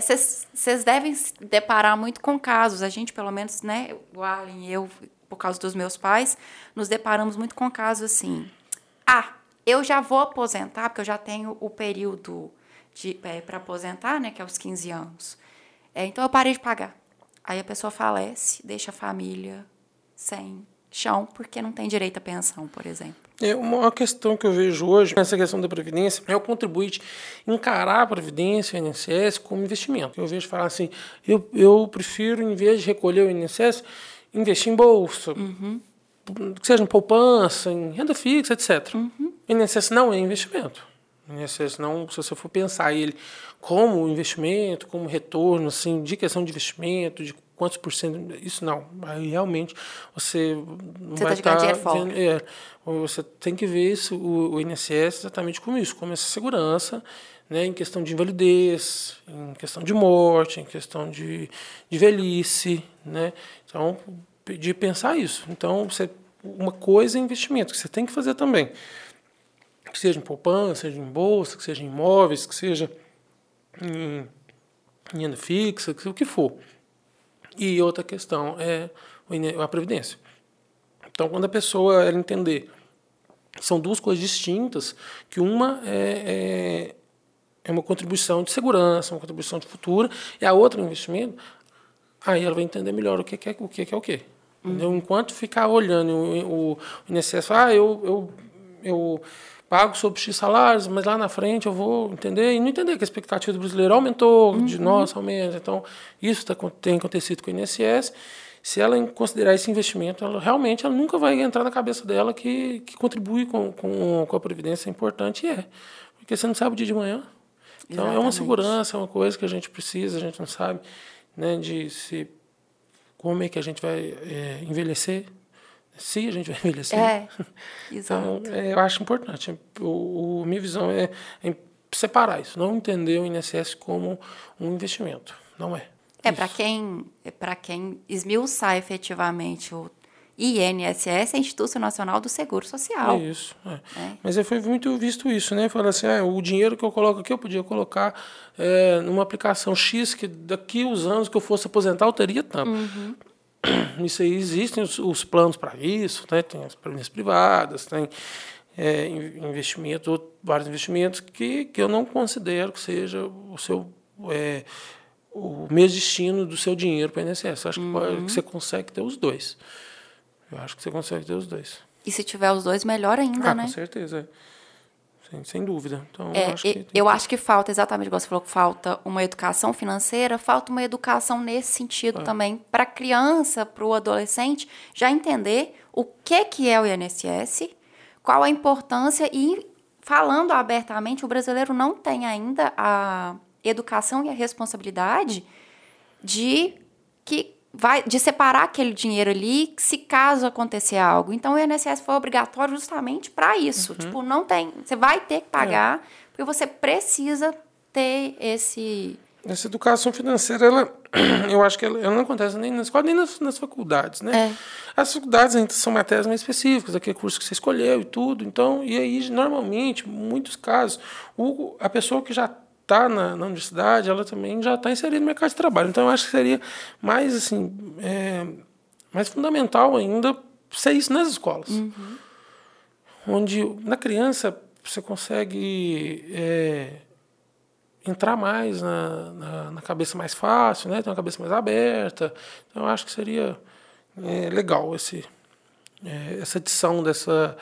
Vocês é, devem se deparar muito com casos. A gente, pelo menos, né, o Arlen e eu, por causa dos meus pais, nos deparamos muito com casos assim. Ah, eu já vou aposentar, porque eu já tenho o período é, para aposentar, né, que é os 15 anos. É, então eu parei de pagar. Aí a pessoa falece, deixa a família sem chão, porque não tem direito à pensão, por exemplo. É uma questão que eu vejo hoje nessa questão da previdência é o contribuinte encarar a previdência, o INSS, como investimento. Eu vejo falar assim, eu, eu prefiro, em vez de recolher o INSS, investir em bolsa, uhum. que seja em poupança, em renda fixa, etc. Uhum. O INSS não é investimento. O INSS não, se você for pensar ele como investimento, como retorno, assim, de questão de investimento, de quantos por cento, isso não. Aí realmente você não você vai tá estar tá vendo, é, você tem que ver isso, o, o INSS exatamente como isso, como essa segurança, né, em questão de invalidez, em questão de morte, em questão de, de velhice, né? Então, de pensar isso. Então, você, uma coisa é investimento que você tem que fazer também. Que seja em poupança, seja em bolsa, que seja em imóveis, que seja em, em renda fixa, o que for. E outra questão é a previdência. Então, quando a pessoa ela entender são duas coisas distintas, que uma é, é, é, uma contribuição de segurança, uma contribuição de futuro, e a outra é um investimento, aí ela vai entender melhor o que é o que é o que. Uhum. Enquanto ficar olhando o, o INSS, ah, eu, eu, eu pago sobre X salários, mas lá na frente eu vou entender, e não entender que a expectativa do brasileiro aumentou, uhum. de nossa aumenta. Então, isso tá, tem acontecido com o INSS. Se ela considerar esse investimento, ela realmente ela nunca vai entrar na cabeça dela que, que contribui com, com, com a Previdência é importante, e é. Porque você não sabe o dia de manhã. Então, Exatamente. é uma segurança, é uma coisa que a gente precisa, a gente não sabe né, de se como é que a gente vai é, envelhecer, se a gente vai envelhecer. É, (laughs) exato. Então, é, eu acho importante. O, o minha visão é, é, separar isso, não entender o INSS como um investimento. Não é. É, para quem, é quem esmiuçar efetivamente o INSS, é Instituto Nacional do Seguro Social. É isso. É. É. Mas foi muito visto isso, né? Falar assim, ah, o dinheiro que eu coloco aqui eu podia colocar é, numa aplicação X que daqui os anos que eu fosse aposentar eu teria tanto. Uhum. (clears throat) Isso aí existem os, os planos para isso, né? tem as previdências privadas, tem é, investimentos, vários investimentos que, que eu não considero que seja o seu é, o mesmo destino do seu dinheiro para o INSS. Acho uhum. que, você consegue ter os dois. Eu acho que você consegue ter os dois. E se tiver os dois, melhor ainda, ah, né? Com certeza. Sem, sem dúvida. Então, é, eu acho, que, eu acho que falta, exatamente igual você falou, que falta uma educação financeira, falta uma educação nesse sentido é. também, para a criança, para o adolescente, já entender o que, que é o INSS, qual a importância e, falando abertamente, o brasileiro não tem ainda a educação e a responsabilidade de que vai de separar aquele dinheiro ali se caso acontecer algo. Então o INSS foi obrigatório justamente para isso. Uhum. Tipo, não tem, você vai ter que pagar é. porque você precisa ter esse essa educação financeira, ela, (clears throat) eu acho que ela, ela não acontece nem na escola, nem nas, nas faculdades, né? É. As faculdades ainda são matérias mais específicas, aquele curso que você escolheu e tudo. Então, e aí, normalmente, em muitos casos, o, a pessoa que já está na, na, universidade, ela também já está inserida no mercado de trabalho. Então, eu acho que seria mais, assim, é, mais fundamental ainda ser isso nas escolas. Uhum. Onde, na criança, você consegue é, entrar mais na, na, na, cabeça mais fácil, né? ter uma cabeça mais aberta. Então, eu acho que seria é, legal esse, é, essa edição dessa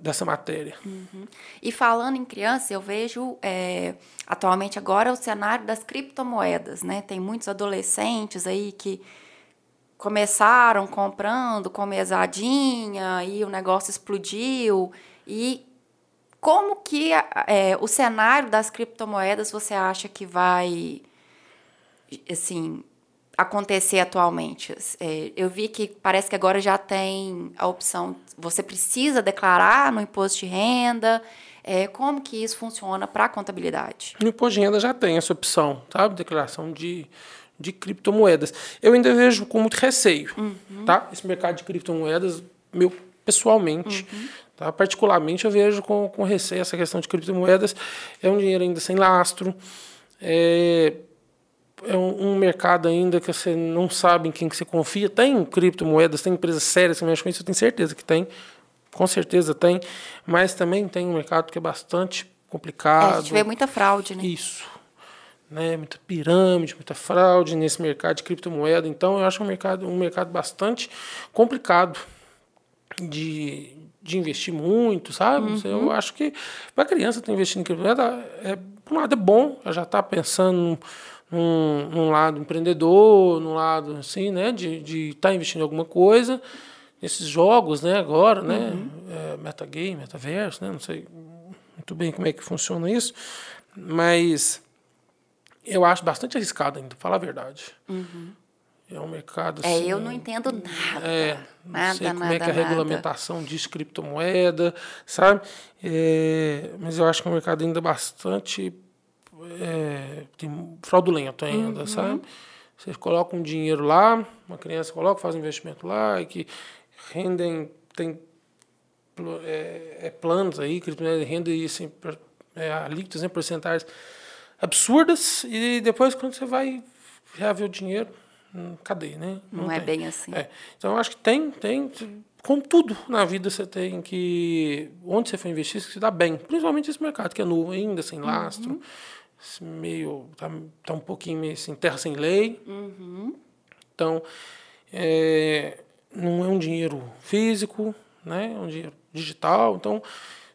dessa matéria. Uhum. E falando em criança, eu vejo é, atualmente agora o cenário das criptomoedas, né? Tem muitos adolescentes aí que começaram comprando com mesadinha e o negócio explodiu. E como que é, o cenário das criptomoedas você acha que vai assim acontecer atualmente? É, eu vi que parece que agora já tem a opção, você precisa declarar no imposto de renda. É, como que isso funciona para a contabilidade? No imposto de renda já tem essa opção, sabe? Declaração de, de criptomoedas. Eu ainda vejo com muito receio, uhum. tá? Esse mercado de criptomoedas, meu pessoalmente, uhum. tá? particularmente eu vejo com, com receio essa questão de criptomoedas. É um dinheiro ainda sem lastro. É, é um, um, mercado ainda que você não sabe em quem que você confia. Tem criptomoedas, tem empresas sérias que mexem com isso, eu tenho certeza que tem. Com certeza tem. Mas também tem um mercado que é bastante complicado. É, a gente vê muita fraude, né? Isso. Né, muita pirâmide, muita fraude nesse mercado de criptomoeda. Então, eu acho um mercado, um mercado bastante complicado de, de investir muito, sabe? Uhum. Eu acho que para a criança estar tá investindo em criptomoeda, é, por um lado é bom, ela já está pensando num, lado empreendedor, num lado assim, né, de estar tá investindo em alguma coisa, nesses jogos, né, agora, né, uhum. é, metagame, metaverso, né, não sei muito bem como é que funciona isso, mas eu acho bastante arriscado ainda, falar a verdade. Uhum. É um mercado assim, É, eu não entendo nada. É, não nada, sei como nada, é que é a regulamentação diz criptomoeda, sabe? É, mas eu acho que é um mercado ainda bastante é, tem fraudulento ainda, uhum. sabe? Você coloca um dinheiro lá, uma criança coloca, faz um investimento lá, e que rendem, tem é, é planos aí, que rendem assim, é, alíquotas em né, porcentagens absurdas e depois quando você vai reaver o dinheiro, hum, cadê, né? Não, Não é bem assim. É. Então eu acho que tem, tem, como tudo na vida você tem que onde você for investir, você se dá bem, principalmente esse mercado que é novo ainda, sem lastro, uhum. Meio tá, tá um pouquinho meio assim, terra sem lei. Uhum. Então, é, não é um dinheiro físico, né? É um dinheiro digital. Então,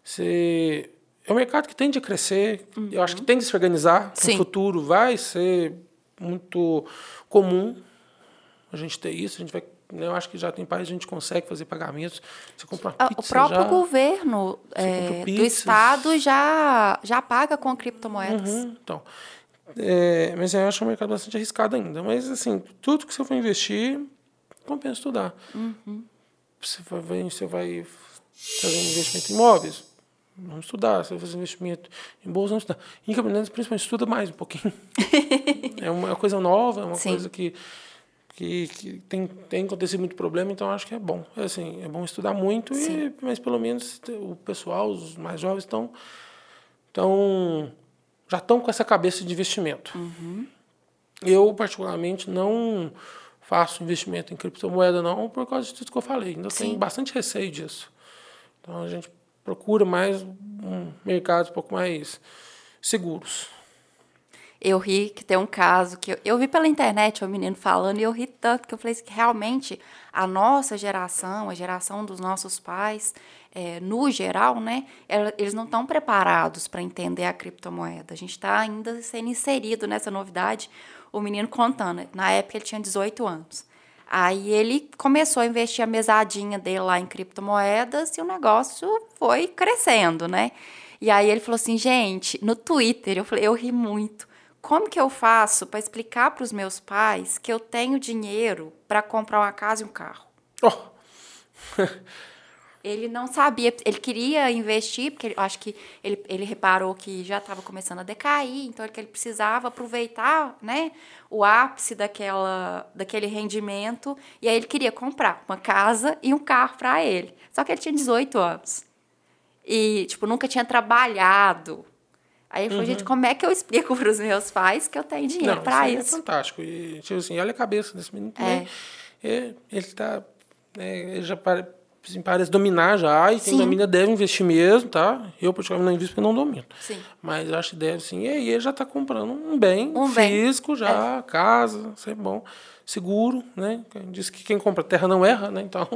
você é um mercado que tende a crescer. Uhum. Eu acho que tende a se organizar. Sim. No futuro vai ser muito comum a gente ter isso. A gente vai eu acho que já tem países que a gente consegue fazer pagamentos. Você compra uma pizza, O próprio já, governo é, do estado já, já paga com criptomoedas. Uhum, então, é, mas eu acho um mercado bastante arriscado ainda. Mas, assim, tudo que você for investir, compensa estudar. Uhum. Você, vai, você vai fazer um investimento em imóveis, vamos estudar. Você vai fazer investimento em bolsa, vamos estudar. Em Campinas, principalmente, estuda mais um pouquinho. (laughs) é uma coisa nova, é uma Sim. coisa que, que, que, tem, tem acontecido muito problema, então acho que é bom. É, assim, é bom estudar muito, e, mas pelo menos o pessoal, os mais jovens, estão... estão já estão com essa cabeça de investimento. Uhum. Eu, particularmente, não faço investimento em criptomoeda, não, por causa de tudo que eu falei. Ainda Sim. tenho bastante receio disso. Então, a gente procura mais um mercados um pouco mais seguros. Eu ri que tem um caso que eu, eu vi pela internet o um menino falando e eu ri tanto que eu falei que realmente a nossa geração, a geração dos nossos pais, é, no geral, né, eles não estão preparados para entender a criptomoeda. A gente está ainda sendo inserido nessa novidade. O menino contando, na época ele tinha 18 anos. Aí ele começou a investir a mesadinha dele lá em criptomoedas e o negócio foi crescendo, né? E aí ele falou assim, gente, no Twitter, eu falei, eu ri muito. Como que eu faço para explicar para os meus pais que eu tenho dinheiro para comprar uma casa e um carro? Oh. (laughs) Ele não sabia, ele queria investir, porque eu acho que ele, ele reparou que já estava começando a decair, então ele, que ele precisava aproveitar né, o ápice daquela, daquele rendimento, e aí ele queria comprar uma casa e um carro para ele. Só que ele tinha 18 anos. E, tipo, nunca tinha trabalhado. Aí falou, uhum. gente, como é que eu explico (laughs) para os meus pais que eu tenho dinheiro para isso? É fantástico. E, tipo assim, olha a cabeça desse menino também. É. Ele está. É, ele já assim, parece dominar já, e quem sim. domina deve investir mesmo, tá? Eu, particularmente, não invisto porque não domino. Sim. Mas acho que deve sim. E aí ele já está comprando um bem um físico bem. já, é. casa, sempre bom. Seguro, né? Diz que quem compra terra não erra, né? Então,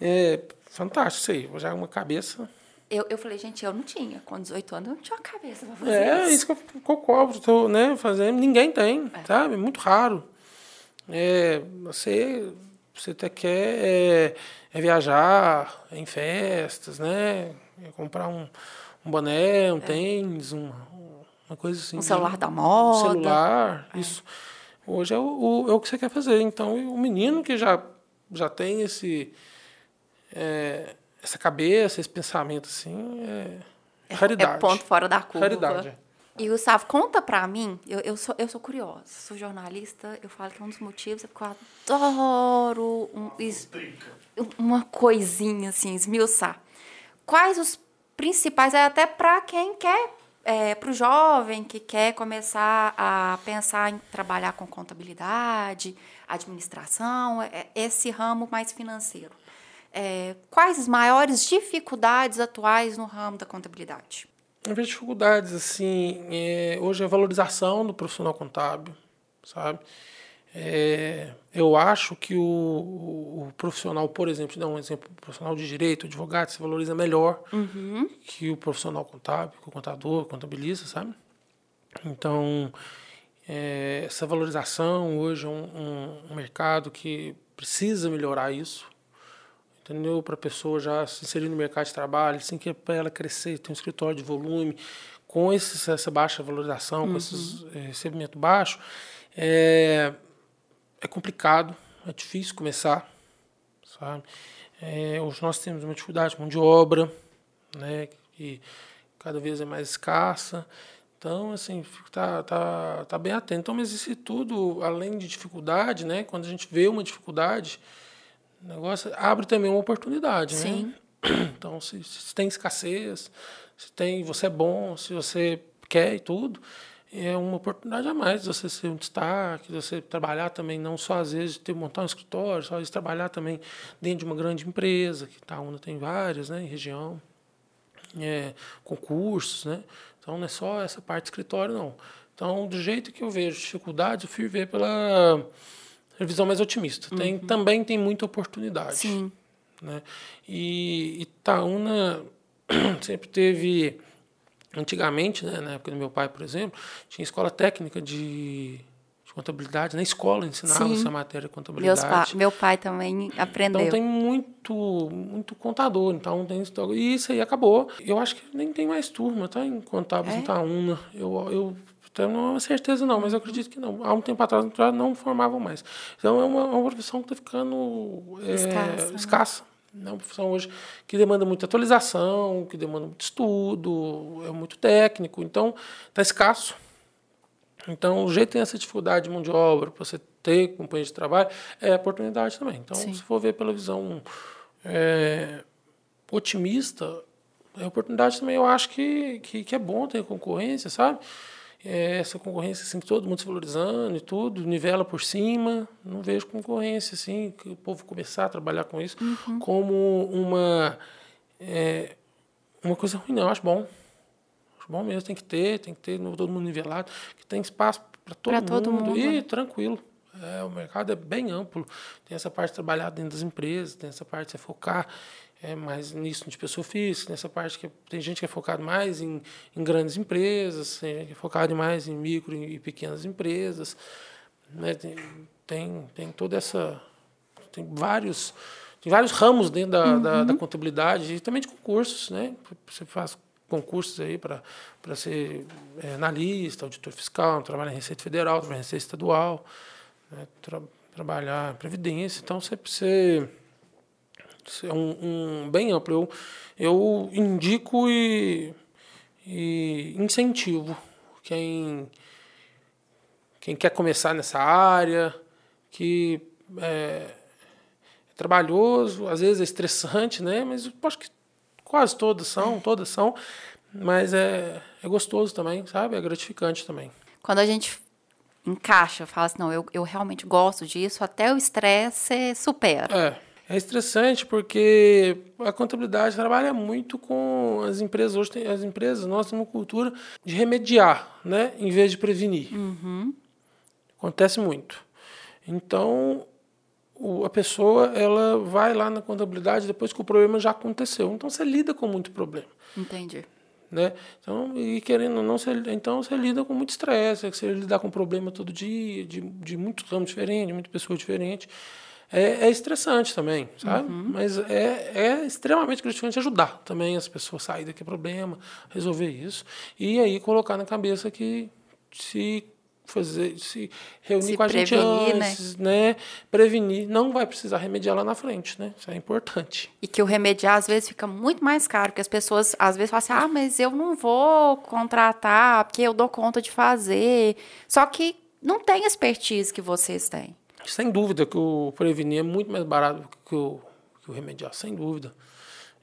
é, (laughs) é fantástico isso aí. Já é uma cabeça... Eu, eu falei, gente, eu não tinha. Com 18 anos, eu não tinha uma cabeça para fazer é, isso. É, isso que eu, eu cobro, tô, né, fazendo. Ninguém tem, é. sabe? É muito raro. É, você, você até quer... É, é viajar em festas, né? É comprar um, um boné, um é. tênis, uma, uma coisa assim. Um celular da moda. Um celular, é. isso. Hoje é o, o, é o que você quer fazer. Então, o menino que já, já tem esse, é, essa cabeça, esse pensamento assim, é, é raridade. É ponto fora da curva. Raridade. E Gustavo, conta pra mim, eu, eu, sou, eu sou curiosa, sou jornalista, eu falo que um dos motivos é porque eu adoro um, is, uma coisinha assim, esmiuçar. Quais os principais, é até para quem quer, é, para o jovem que quer começar a pensar em trabalhar com contabilidade, administração, é, esse ramo mais financeiro. É, quais as maiores dificuldades atuais no ramo da contabilidade? Vejo dificuldades, assim, é, hoje é a valorização do profissional contábil, sabe? É, eu acho que o, o, o, profissional, por exemplo, dá um exemplo, o profissional de direito, advogado, se valoriza melhor uhum. que o profissional contábil, que o contador, contabilista, sabe? Então, é, essa valorização hoje é um, um, um mercado que precisa melhorar isso, entendeu? Para a pessoa já se inserir no mercado de trabalho, assim que é para ela crescer, ter um escritório de volume, com esse, essa baixa valorização, uhum. com esse é, recebimento baixo, é, é complicado, é difícil começar, sabe? É, hoje nós temos uma dificuldade mão de obra, né, que cada vez é mais escassa. Então, assim, tá, tá, tá bem atento. Então, mas isso tudo, além de dificuldade, né, quando a gente vê uma dificuldade, negócio abre também uma oportunidade, né? Sim. né? (clears throat) Então, se, se tem escassez, se tem, você é bom, se você quer e tudo, é uma oportunidade a mais de você ser um destaque, de você trabalhar também, não só às vezes ter montar um escritório, só às vezes trabalhar também dentro de uma grande empresa, que Itaúna tem várias, né, em região, é, concursos, né? Então não é só essa parte de escritório, não. Então, do jeito que eu vejo dificuldade, eu fui ver pela visão mais otimista. Tem, uhum. Também tem muita oportunidade. Sim. Né? E Itaúna (clears throat) sempre teve Antigamente, né, na época do meu pai, por exemplo, tinha escola técnica de, de contabilidade. Na escola ensinava essa matéria de contabilidade. Pa, meu pai também aprendeu. Então tem muito, muito contador. Então tem e isso aí acabou. Eu acho que nem tem mais turma, tá? Em contábeis é? Itaúna. Eu, eu tenho uma certeza não, mas eu acredito que não. Há um tempo atrás já não formavam mais. Então é uma, uma profissão que está ficando é, escassa. escassa é uma profissão hoje que demanda muita atualização, que demanda muito estudo, é muito técnico, então está escasso. Então, o jeito tem essa dificuldade de mão de obra, para você ter companhia de trabalho, é a oportunidade também. Então, Sim. se for ver pela visão é, otimista, a oportunidade também eu acho que, que, que é bom ter concorrência, sabe? É, essa concorrência assim, todo mundo se valorizando e tudo, nivela por cima. Não vejo concorrência assim, que o povo começar a trabalhar com isso uhum. como uma, é, uma coisa ruim, não. Eu acho bom. Acho bom mesmo, tem que ter, tem que ter todo mundo nivelado, que tem espaço para todo, todo, mundo. E tranquilo. É, o mercado é bem amplo. Tem essa parte de trabalhar dentro das empresas, tem essa parte de focar é mais nisso de pessoa física, nessa parte que tem gente que é focado mais em, em grandes empresas, tem gente que é focado mais em micro e pequenas empresas, né? tem, tem, tem toda essa tem vários tem vários ramos dentro da, uhum. da, da, contabilidade e também de concursos, né? Você faz concursos aí para ser é, analista, auditor fiscal, trabalhar em Receita Federal, trabalhar em Receita Estadual, né? Tra, trabalhar em previdência, então você precisa é um, um bem amplo. Eu, eu indico e, e incentivo quem, quem quer começar nessa área, que é, é trabalhoso, às vezes é estressante, né? Mas acho que quase todas são, todas são, mas é, é gostoso também, sabe? É gratificante também. Quando a gente encaixa, fala assim, não, eu, eu realmente gosto disso, até o estresse supera. É. É estressante porque a contabilidade trabalha muito com as empresas. Hoje tem, as empresas, nós temos uma cultura de remediar, né, em vez de prevenir. Uhum. Acontece muito. Então, o, a pessoa ela vai lá na contabilidade depois que o problema já aconteceu. Então, você lida com muito problema. Entendi. Né? Então, e querendo ou não, você, então você lida com muito estresse, você lida com problema todo dia, de, de muitos ramos diferentes, de muitas pessoas diferentes é, é estressante também, sabe? Uhum. Mas é, é extremamente gratificante ajudar também as pessoas a sair daquele problema, resolver isso. E aí colocar na cabeça que se fazer se reunir se com a gente antes, né? né? Prevenir, não vai precisar remediar lá na frente, né? Isso é importante. E que o remediar às vezes fica muito mais caro, porque as pessoas às vezes falam assim: "Ah, mas eu não vou contratar, porque eu dou conta de fazer". Só que não tem expertise que vocês têm. Sem dúvida que o prevenir é muito mais barato que o, que o remediar, sem dúvida.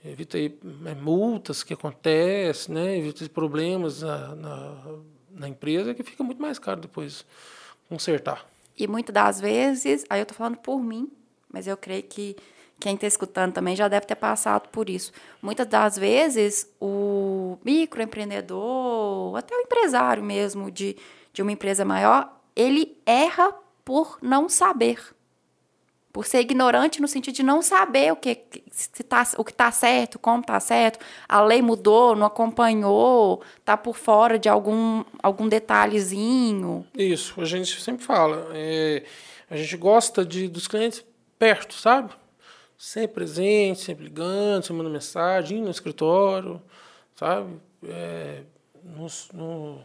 Evita aí, é, multas que acontecem, né? evita problemas na, na, na, empresa que fica muito mais caro depois consertar. E muitas das vezes, aí eu estou falando por mim, mas eu creio que quem está escutando também já deve ter passado por isso. Muitas das vezes, o microempreendedor, até o empresário mesmo de, de uma empresa maior, ele erra por não saber. Por ser ignorante no sentido de não saber o que se tá, o que está certo, como está certo, a lei mudou, não acompanhou, está por fora de algum, algum detalhezinho. Isso, a gente sempre fala. É, a gente gosta de, dos clientes perto, sabe? Sempre presente, sempre ligando, sempre mandando mensagem, no escritório, sabe? É, no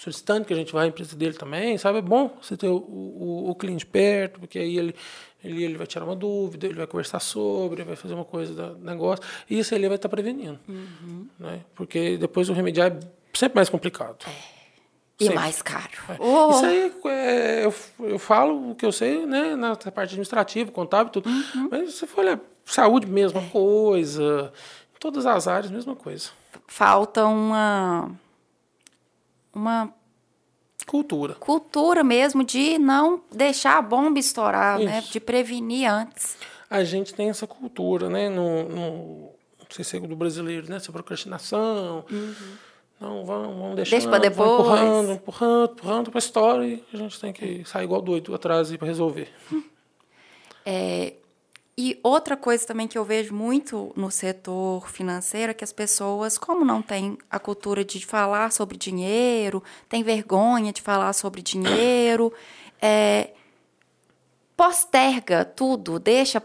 solicitando que a gente vá à empresa dele também, sabe? É bom você ter o, o, o, cliente perto, porque aí ele, ele, ele vai tirar uma dúvida, ele vai conversar sobre, vai fazer uma coisa do negócio, e isso ele vai estar prevenindo. Uhum. Né? Porque depois o remediar é sempre mais complicado. É. E sempre. mais caro. É. Oh. Isso aí é, eu, eu falo o que eu sei, né, na parte administrativa, contábil, tudo. Uhum. Mas se você for olhar saúde, mesma coisa. Em todas as áreas, mesma coisa. Falta uma uma cultura. Cultura mesmo de não deixar a bomba estourar, né? Isso. De prevenir antes. A gente tem essa cultura, né? No, no, não sei se é do brasileiro, né? Essa procrastinação. Não, vamos, vamos deixar. Deixa pra depois. Empurrando, empurrando, empurrando para a história e a gente tem que sair igual doido atrás para resolver. (laughs) E outra coisa também que eu vejo muito no setor financeiro é que as pessoas, como não têm a cultura de falar sobre dinheiro, tem vergonha de falar sobre dinheiro, (clears throat) é, posterga tudo, deixa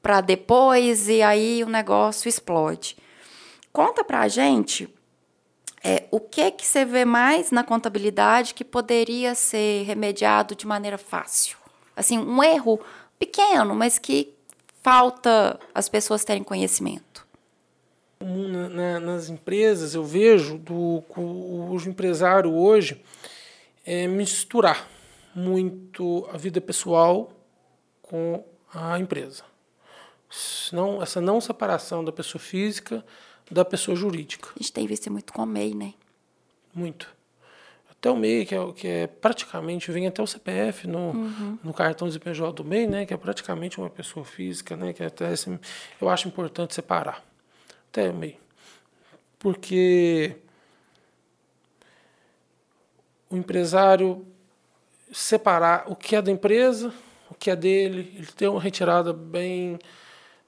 para depois e aí o negócio explode. Conta pra gente é, o que que você vê mais na contabilidade que poderia ser remediado de maneira fácil? Assim, um erro pequeno, mas que falta as pessoas terem conhecimento. comum na- na- nas empresas, eu vejo do o, o empresário hoje é misturar muito a vida pessoal com a empresa. Não, essa não separação da pessoa física da pessoa jurídica. A gente tem visto muito com o MEI, né? Muito. Até o MEI, que é, que é praticamente, vem até o CPF no, no cartão de CPJ do MEI, né, que é praticamente uma pessoa física, né, que até esse- eu acho importante separar. Até o MEI. Porque o empresário separar o que é da empresa, o que é dele, ele ter uma retirada bem,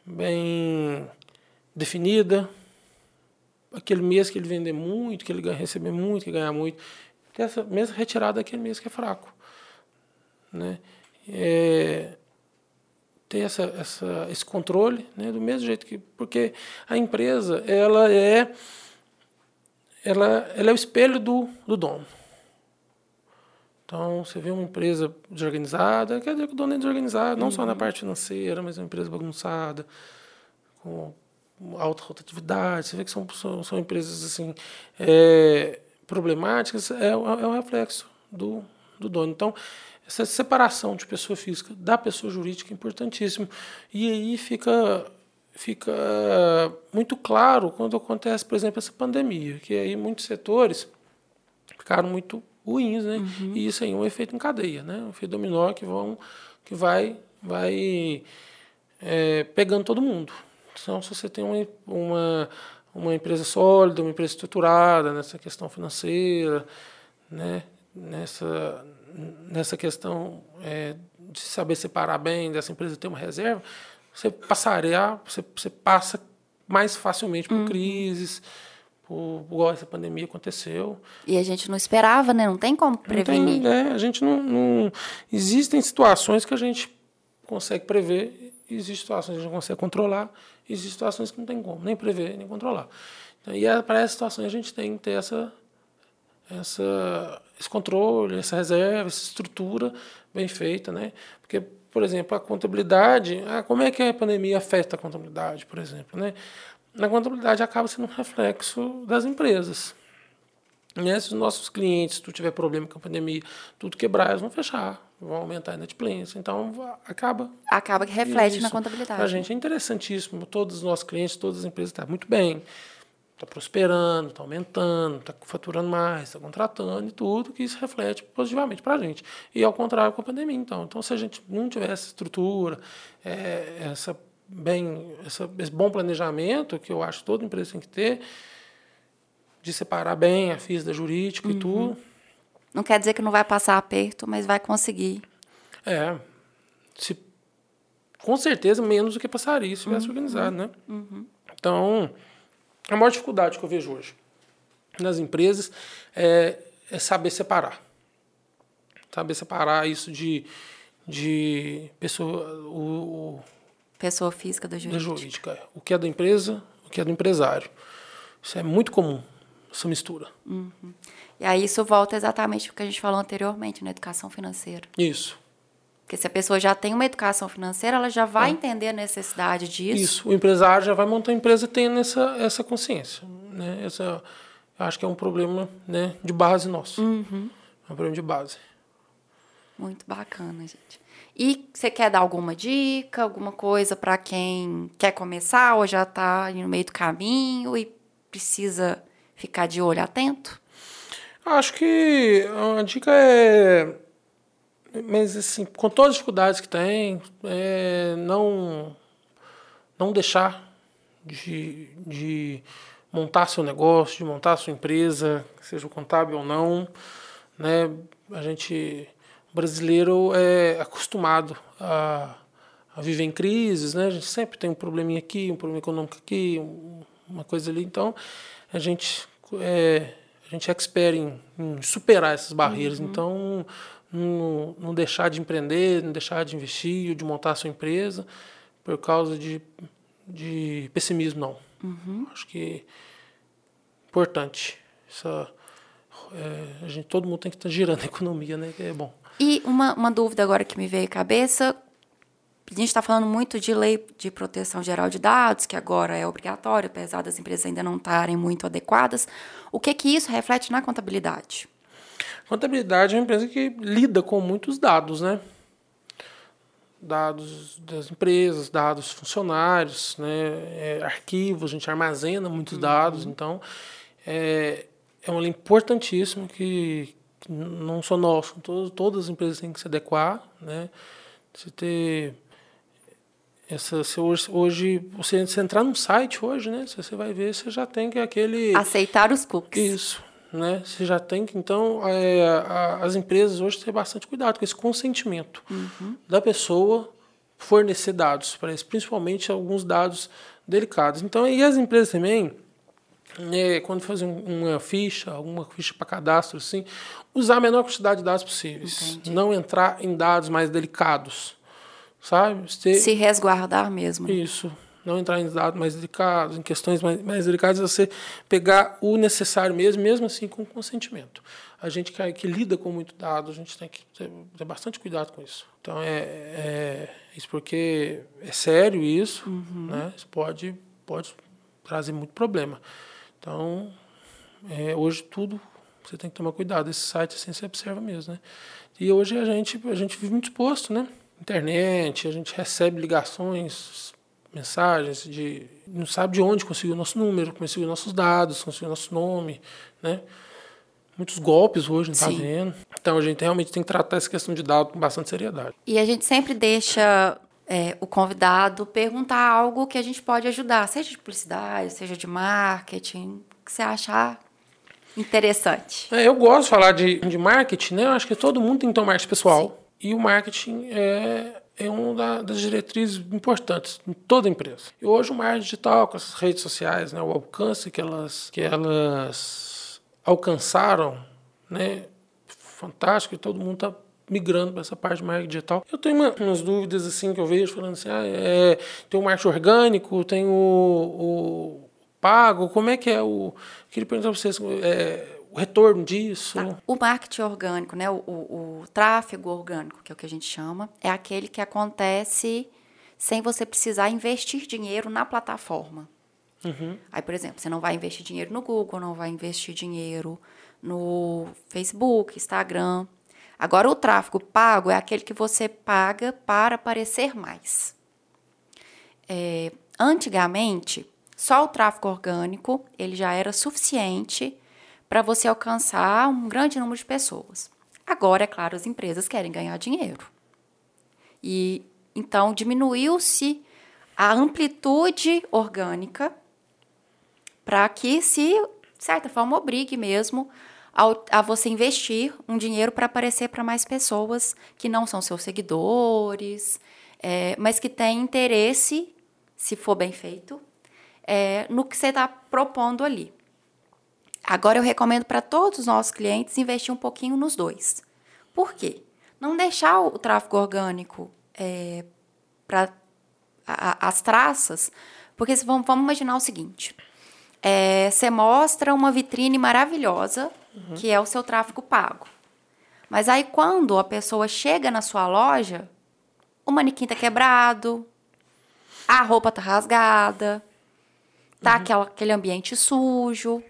bem definida, aquele mês que ele vender muito, que ele receber muito, que ganhar muito, ter essa mesma retirada daquele mês que é fraco. Né? É, ter essa, essa, esse controle, né? do mesmo jeito que. Porque a empresa, ela é, ela, ela é o espelho do, do dono. Então, você vê uma empresa desorganizada, quer dizer que o dono é desorganizado, não só na parte financeira, mas é uma empresa bagunçada, com alta rotatividade. Você vê que são, são, são empresas assim, é, problemáticas, é, o- é um reflexo do, do dono. Então, essa separação de pessoa física da pessoa jurídica é importantíssimo. E aí fica, fica muito claro quando acontece, por exemplo, essa pandemia, que aí muitos setores ficaram muito ruins, né? E isso aí é um efeito em cadeia, né? Um efeito dominó que vão que vai vai é, pegando todo mundo. Então, se você tem uma, uma uma empresa sólida, uma empresa estruturada nessa questão financeira, né? Nessa nessa questão é, de saber separar bem dessa empresa ter uma reserva, você passaria, você, você passa mais facilmente por crises, por igual essa pandemia aconteceu. E a gente não esperava, né? Não tem como prevenir. tem, é, a gente não, não- Existem situações que a gente consegue prever, existem situações que a gente não consegue controlar, existem situações que não tem como nem prever, nem controlar. Então, e é- para essas situações a gente tem que ter essa, essa, esse controle, essa reserva, essa estrutura bem feita. Né? Porque, por exemplo, a contabilidade, ah, como é que a pandemia afeta a contabilidade, por exemplo? Né? Na contabilidade acaba sendo um reflexo das empresas. Né? Se os nossos clientes, se tu tiver problema com a pandemia, tudo quebrar, eles vão fechar, vão aumentar a inadimplência. Então, acaba. Acaba que reflete na Isso. contabilidade. Para a gente é interessantíssimo. Todos os nossos clientes, todas as empresas estão muito bem, está prosperando, está aumentando, está faturando mais, está contratando e tudo, que isso reflete positivamente para a gente. E ao contrário com a pandemia, então. Então, se a gente não tiver essa estrutura, é, essa bem, essa, esse bom planejamento, que eu acho que toda empresa tem que ter, de separar bem a FIS da jurídica Uhum. e tudo. Não quer dizer que não vai passar aperto, mas vai conseguir. É. Se, com certeza menos do que passaria se tivesse organizado, né? Então, a maior dificuldade que eu vejo hoje nas empresas é, é saber separar. Saber separar isso de, de pessoa, o, o- Pessoa física da da jurídica. jurídica. O que é da empresa, o que é do empresário. Isso é muito comum, essa mistura. E aí isso volta exatamente ao que a gente falou anteriormente, na educação financeira. Isso. Porque se a pessoa já tem uma educação financeira, ela já vai entender a necessidade disso. Isso, o empresário já vai montar a empresa tendo essa, essa consciência. Né? Essa, acho que é um problema né, de base nosso. É um problema de base. Muito bacana, gente. E você quer dar alguma dica, alguma coisa para quem quer começar ou já está no meio do caminho e precisa ficar de olho atento? Acho que a dica é. Mas, assim, com todas as dificuldades que tem, é não, não deixar de, de montar seu negócio, de montar sua empresa, seja contábil ou não. Né? A gente, brasileiro, é acostumado a, a viver em crises, né? A gente sempre tem um probleminha aqui, um problema econômico aqui, uma coisa ali. Então, a gente é, a gente é expert em, em superar essas barreiras. Uhum. Então, não, não deixar de empreender, não deixar de investir, de montar a sua empresa por causa de, de pessimismo, não. Uhum. Acho que é importante. Essa, é, a gente, todo mundo tem que estar girando a economia, né? Que é bom. E uma, uma dúvida agora que me veio à cabeça. A gente está falando muito de lei de proteção geral de dados, que agora é obrigatório, apesar das empresas ainda não estarem muito adequadas. O que que isso reflete na contabilidade? Contabilidade é uma empresa que lida com muitos dados, né? Dados das empresas, dados funcionários, né? É, arquivos, a gente armazena muitos uhum. dados, então é, é uma lei importantíssima que, que não só nós, todas, todas as empresas têm que se adequar, né? Você ter essa, você hoje, hoje você, entrar num site hoje, né? Você vai ver, você já tem que aquele aceitar os cookies. Isso, né? Você já tem que, então, é, a, as empresas hoje têm bastante cuidado com esse consentimento uhum. da pessoa fornecer dados para isso, principalmente alguns dados delicados. Então, e as empresas também, é, quando fazem uma ficha, alguma ficha para cadastro, assim, usar a menor quantidade de dados possíveis, Entendi. não entrar em dados mais delicados, sabe? Se resguardar mesmo. Isso não entrar em dados mais delicados, em questões mais, mais delicadas, você pegar o necessário mesmo, mesmo assim com consentimento. A gente que, que lida com muito dado, a gente tem que ter, ter bastante cuidado com isso. Então, é, é, isso porque é sério isso, uhum. né? Isso pode, pode trazer muito problema. Então, é, hoje tudo você tem que tomar cuidado. Esse site assim você observa mesmo, né? E hoje a gente, a gente vive muito exposto, né? Internet, a gente recebe ligações mensagens de não sabe de onde conseguiu o nosso número, conseguiu nossos dados, conseguiu nosso nome, né? Muitos golpes hoje, não está vendo. Então a gente realmente tem que tratar essa questão de dados com bastante seriedade. E a gente sempre deixa é, o convidado perguntar algo que a gente pode ajudar, seja de publicidade, seja de marketing, o que você achar interessante. É, eu gosto de falar de, de marketing, né? Eu acho que todo mundo tem que ter um marketing pessoal. Sim. E o marketing é é uma das diretrizes importantes em toda empresa. E hoje o marketing digital, com as redes sociais, né, o alcance que elas, que elas alcançaram, né, fantástico, e todo mundo está migrando para essa parte de marketing digital. Eu tenho uma, umas dúvidas assim que eu vejo falando assim, ah, é, tem o marketing orgânico, tem o, o pago, como é que é o... Queria perguntar para vocês, é, o retorno disso? Tá. O marketing orgânico, né, o, o, o, tráfego orgânico, que é o que a gente chama, é aquele que acontece sem você precisar investir dinheiro na plataforma. Uhum. Aí, por exemplo, você não vai investir dinheiro no Google, não vai investir dinheiro no Facebook, Instagram. Agora, o tráfego pago é aquele que você paga para aparecer mais. É, antigamente, só o tráfego orgânico ele já era suficiente para você alcançar um grande número de pessoas. Agora, é claro, as empresas querem ganhar dinheiro. E então diminuiu-se a amplitude orgânica para que se, de certa forma, obrigue mesmo ao, a você investir um dinheiro para aparecer para mais pessoas que não são seus seguidores, é, mas que têm interesse, se for bem feito, é, no que você está propondo ali. Agora eu recomendo para todos os nossos clientes investir um pouquinho nos dois. Por quê? Não deixar o tráfego orgânico é, para as traças, porque vamos, vamos imaginar o seguinte: é, você mostra uma vitrine maravilhosa, uhum. que é o seu tráfego pago. Mas aí quando a pessoa chega na sua loja, o manequim tá quebrado, a roupa tá rasgada, tá uhum. aquela, aquele ambiente sujo.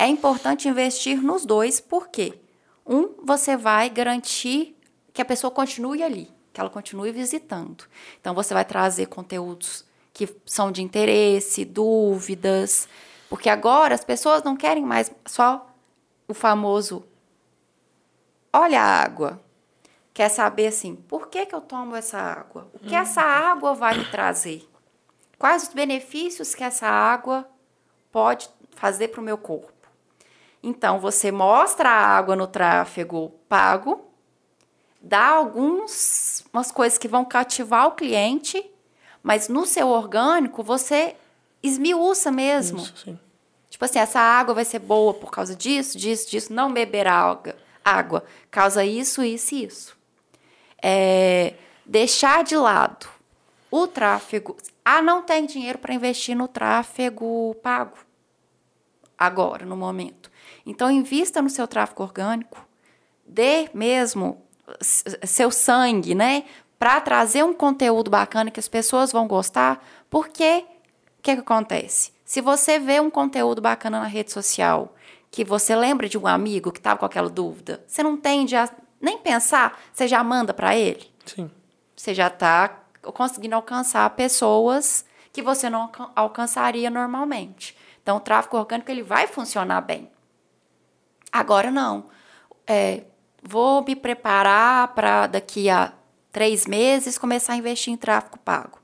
É importante investir nos dois, porque um, você vai garantir que a pessoa continue ali, que ela continue visitando. Então você vai trazer conteúdos que são de interesse, dúvidas, porque agora as pessoas não querem mais só o famoso olha a água. Quer saber assim, por que, que eu tomo essa água? O que essa água vai me trazer? Quais os benefícios que essa água pode fazer para o meu corpo? Então, você mostra a água no tráfego pago, dá algumas umas coisas que vão cativar o cliente, mas no seu orgânico você esmiuça mesmo. Isso, sim. Tipo assim, essa água vai ser boa por causa disso, disso, disso. Não beber água, água causa isso, isso e isso. É, deixar de lado o tráfego. Ah, não tem dinheiro para investir no tráfego pago. Agora, no momento. Então, invista no seu tráfego orgânico. Dê mesmo seu sangue, né? Para trazer um conteúdo bacana que as pessoas vão gostar. Porque o que, que acontece? Se você vê um conteúdo bacana na rede social, que você lembra de um amigo que estava com aquela dúvida, você não tende a nem pensar, você já manda para ele. Sim. Você já está conseguindo alcançar pessoas que você não alcançaria normalmente. Então, o tráfego orgânico ele vai funcionar bem. Agora, não. É, vou me preparar para daqui a três meses começar a investir em tráfego pago.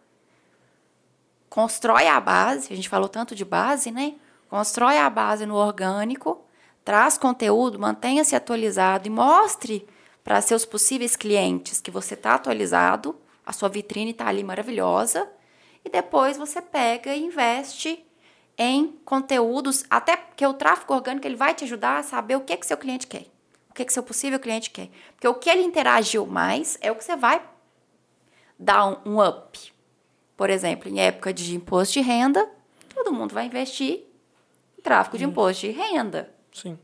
Constrói a base, a gente falou tanto de base, né? Constrói a base no orgânico, traz conteúdo, mantenha-se atualizado e mostre para seus possíveis clientes que você está atualizado, a sua vitrine está ali maravilhosa, e depois você pega e investe em conteúdos, até porque o tráfego orgânico ele vai te ajudar a saber o que que seu cliente quer, o que que seu possível cliente quer, porque o que ele interagiu mais é o que você vai dar um, um up. Por exemplo, em época de imposto de renda, todo mundo vai investir em tráfego de imposto de renda. Sim.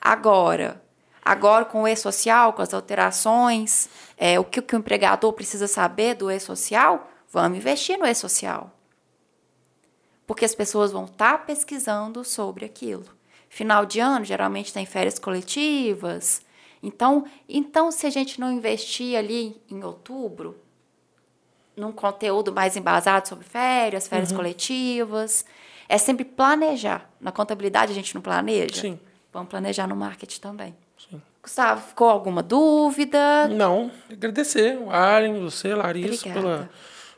Agora, Agora, com o e-social, com as alterações, é, o que, que o empregador precisa saber do e-social, vamos investir no e-social. Porque as pessoas vão estar tá pesquisando sobre aquilo. Final de ano, geralmente tem férias coletivas. Então, então, se a gente não investir ali em outubro, num conteúdo mais embasado sobre férias, férias uhum. coletivas, é sempre planejar. Na contabilidade a gente não planeja? Sim. Vamos planejar no marketing também. Gustavo, ficou alguma dúvida? Não. Agradecer o Aren, você, Larissa, pelo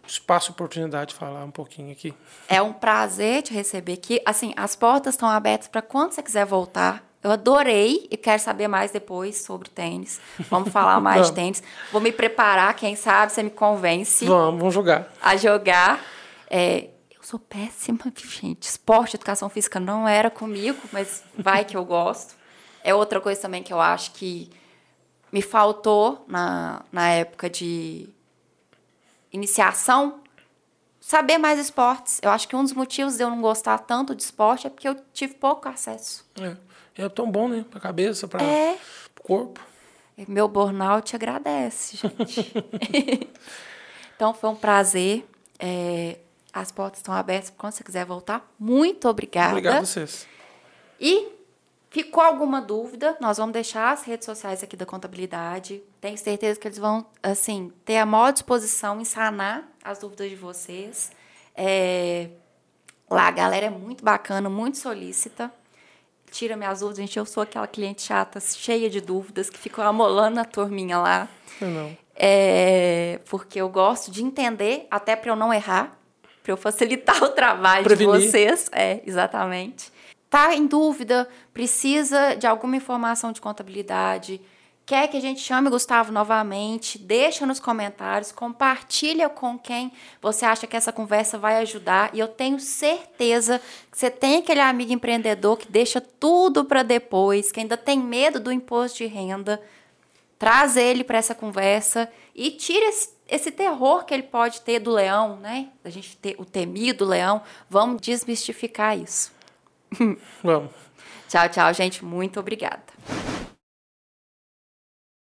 espaço e oportunidade de falar um pouquinho aqui. É um prazer te receber aqui. Assim, as portas estão abertas para quando você quiser voltar. Eu adorei e quero saber mais depois sobre tênis. Vamos falar mais de (laughs) tênis. Vou me preparar, quem sabe você me convence. Vamos, vamos jogar. A jogar. É, eu sou péssima, gente. Esporte, educação física não era comigo, mas vai que eu gosto. É outra coisa também que eu acho que me faltou na, na época de iniciação saber mais esportes. Eu acho que um dos motivos de eu não gostar tanto de esporte é porque eu tive pouco acesso. É, é tão bom, né? Pra cabeça, para é. o corpo. Meu burnout agradece, gente. (laughs) então foi um prazer. É, as portas estão abertas quando você quiser voltar. Muito obrigada. Obrigado a vocês. E Ficou alguma dúvida? Nós vamos deixar as redes sociais aqui da contabilidade. Tenho certeza que eles vão, assim, ter a maior disposição em sanar as dúvidas de vocês. É... Lá a galera é muito bacana, muito solícita. Tira minhas dúvidas, gente. Eu sou aquela cliente chata, cheia de dúvidas, que ficou amolando a turminha lá. Não. É... Porque eu gosto de entender, até para eu não errar, para eu facilitar (laughs) o trabalho Prevenir. de vocês. É, exatamente está em dúvida, precisa de alguma informação de contabilidade, quer que a gente chame Gustavo novamente, deixa nos comentários, compartilha com quem você acha que essa conversa vai ajudar. E eu tenho certeza que você tem aquele amigo empreendedor que deixa tudo para depois, que ainda tem medo do imposto de renda. Traz ele para essa conversa e tira esse, esse, terror que ele pode ter do leão, né? A gente ter o temido leão. Vamos desmistificar isso. Vamos. Tchau, tchau, gente. Muito obrigada.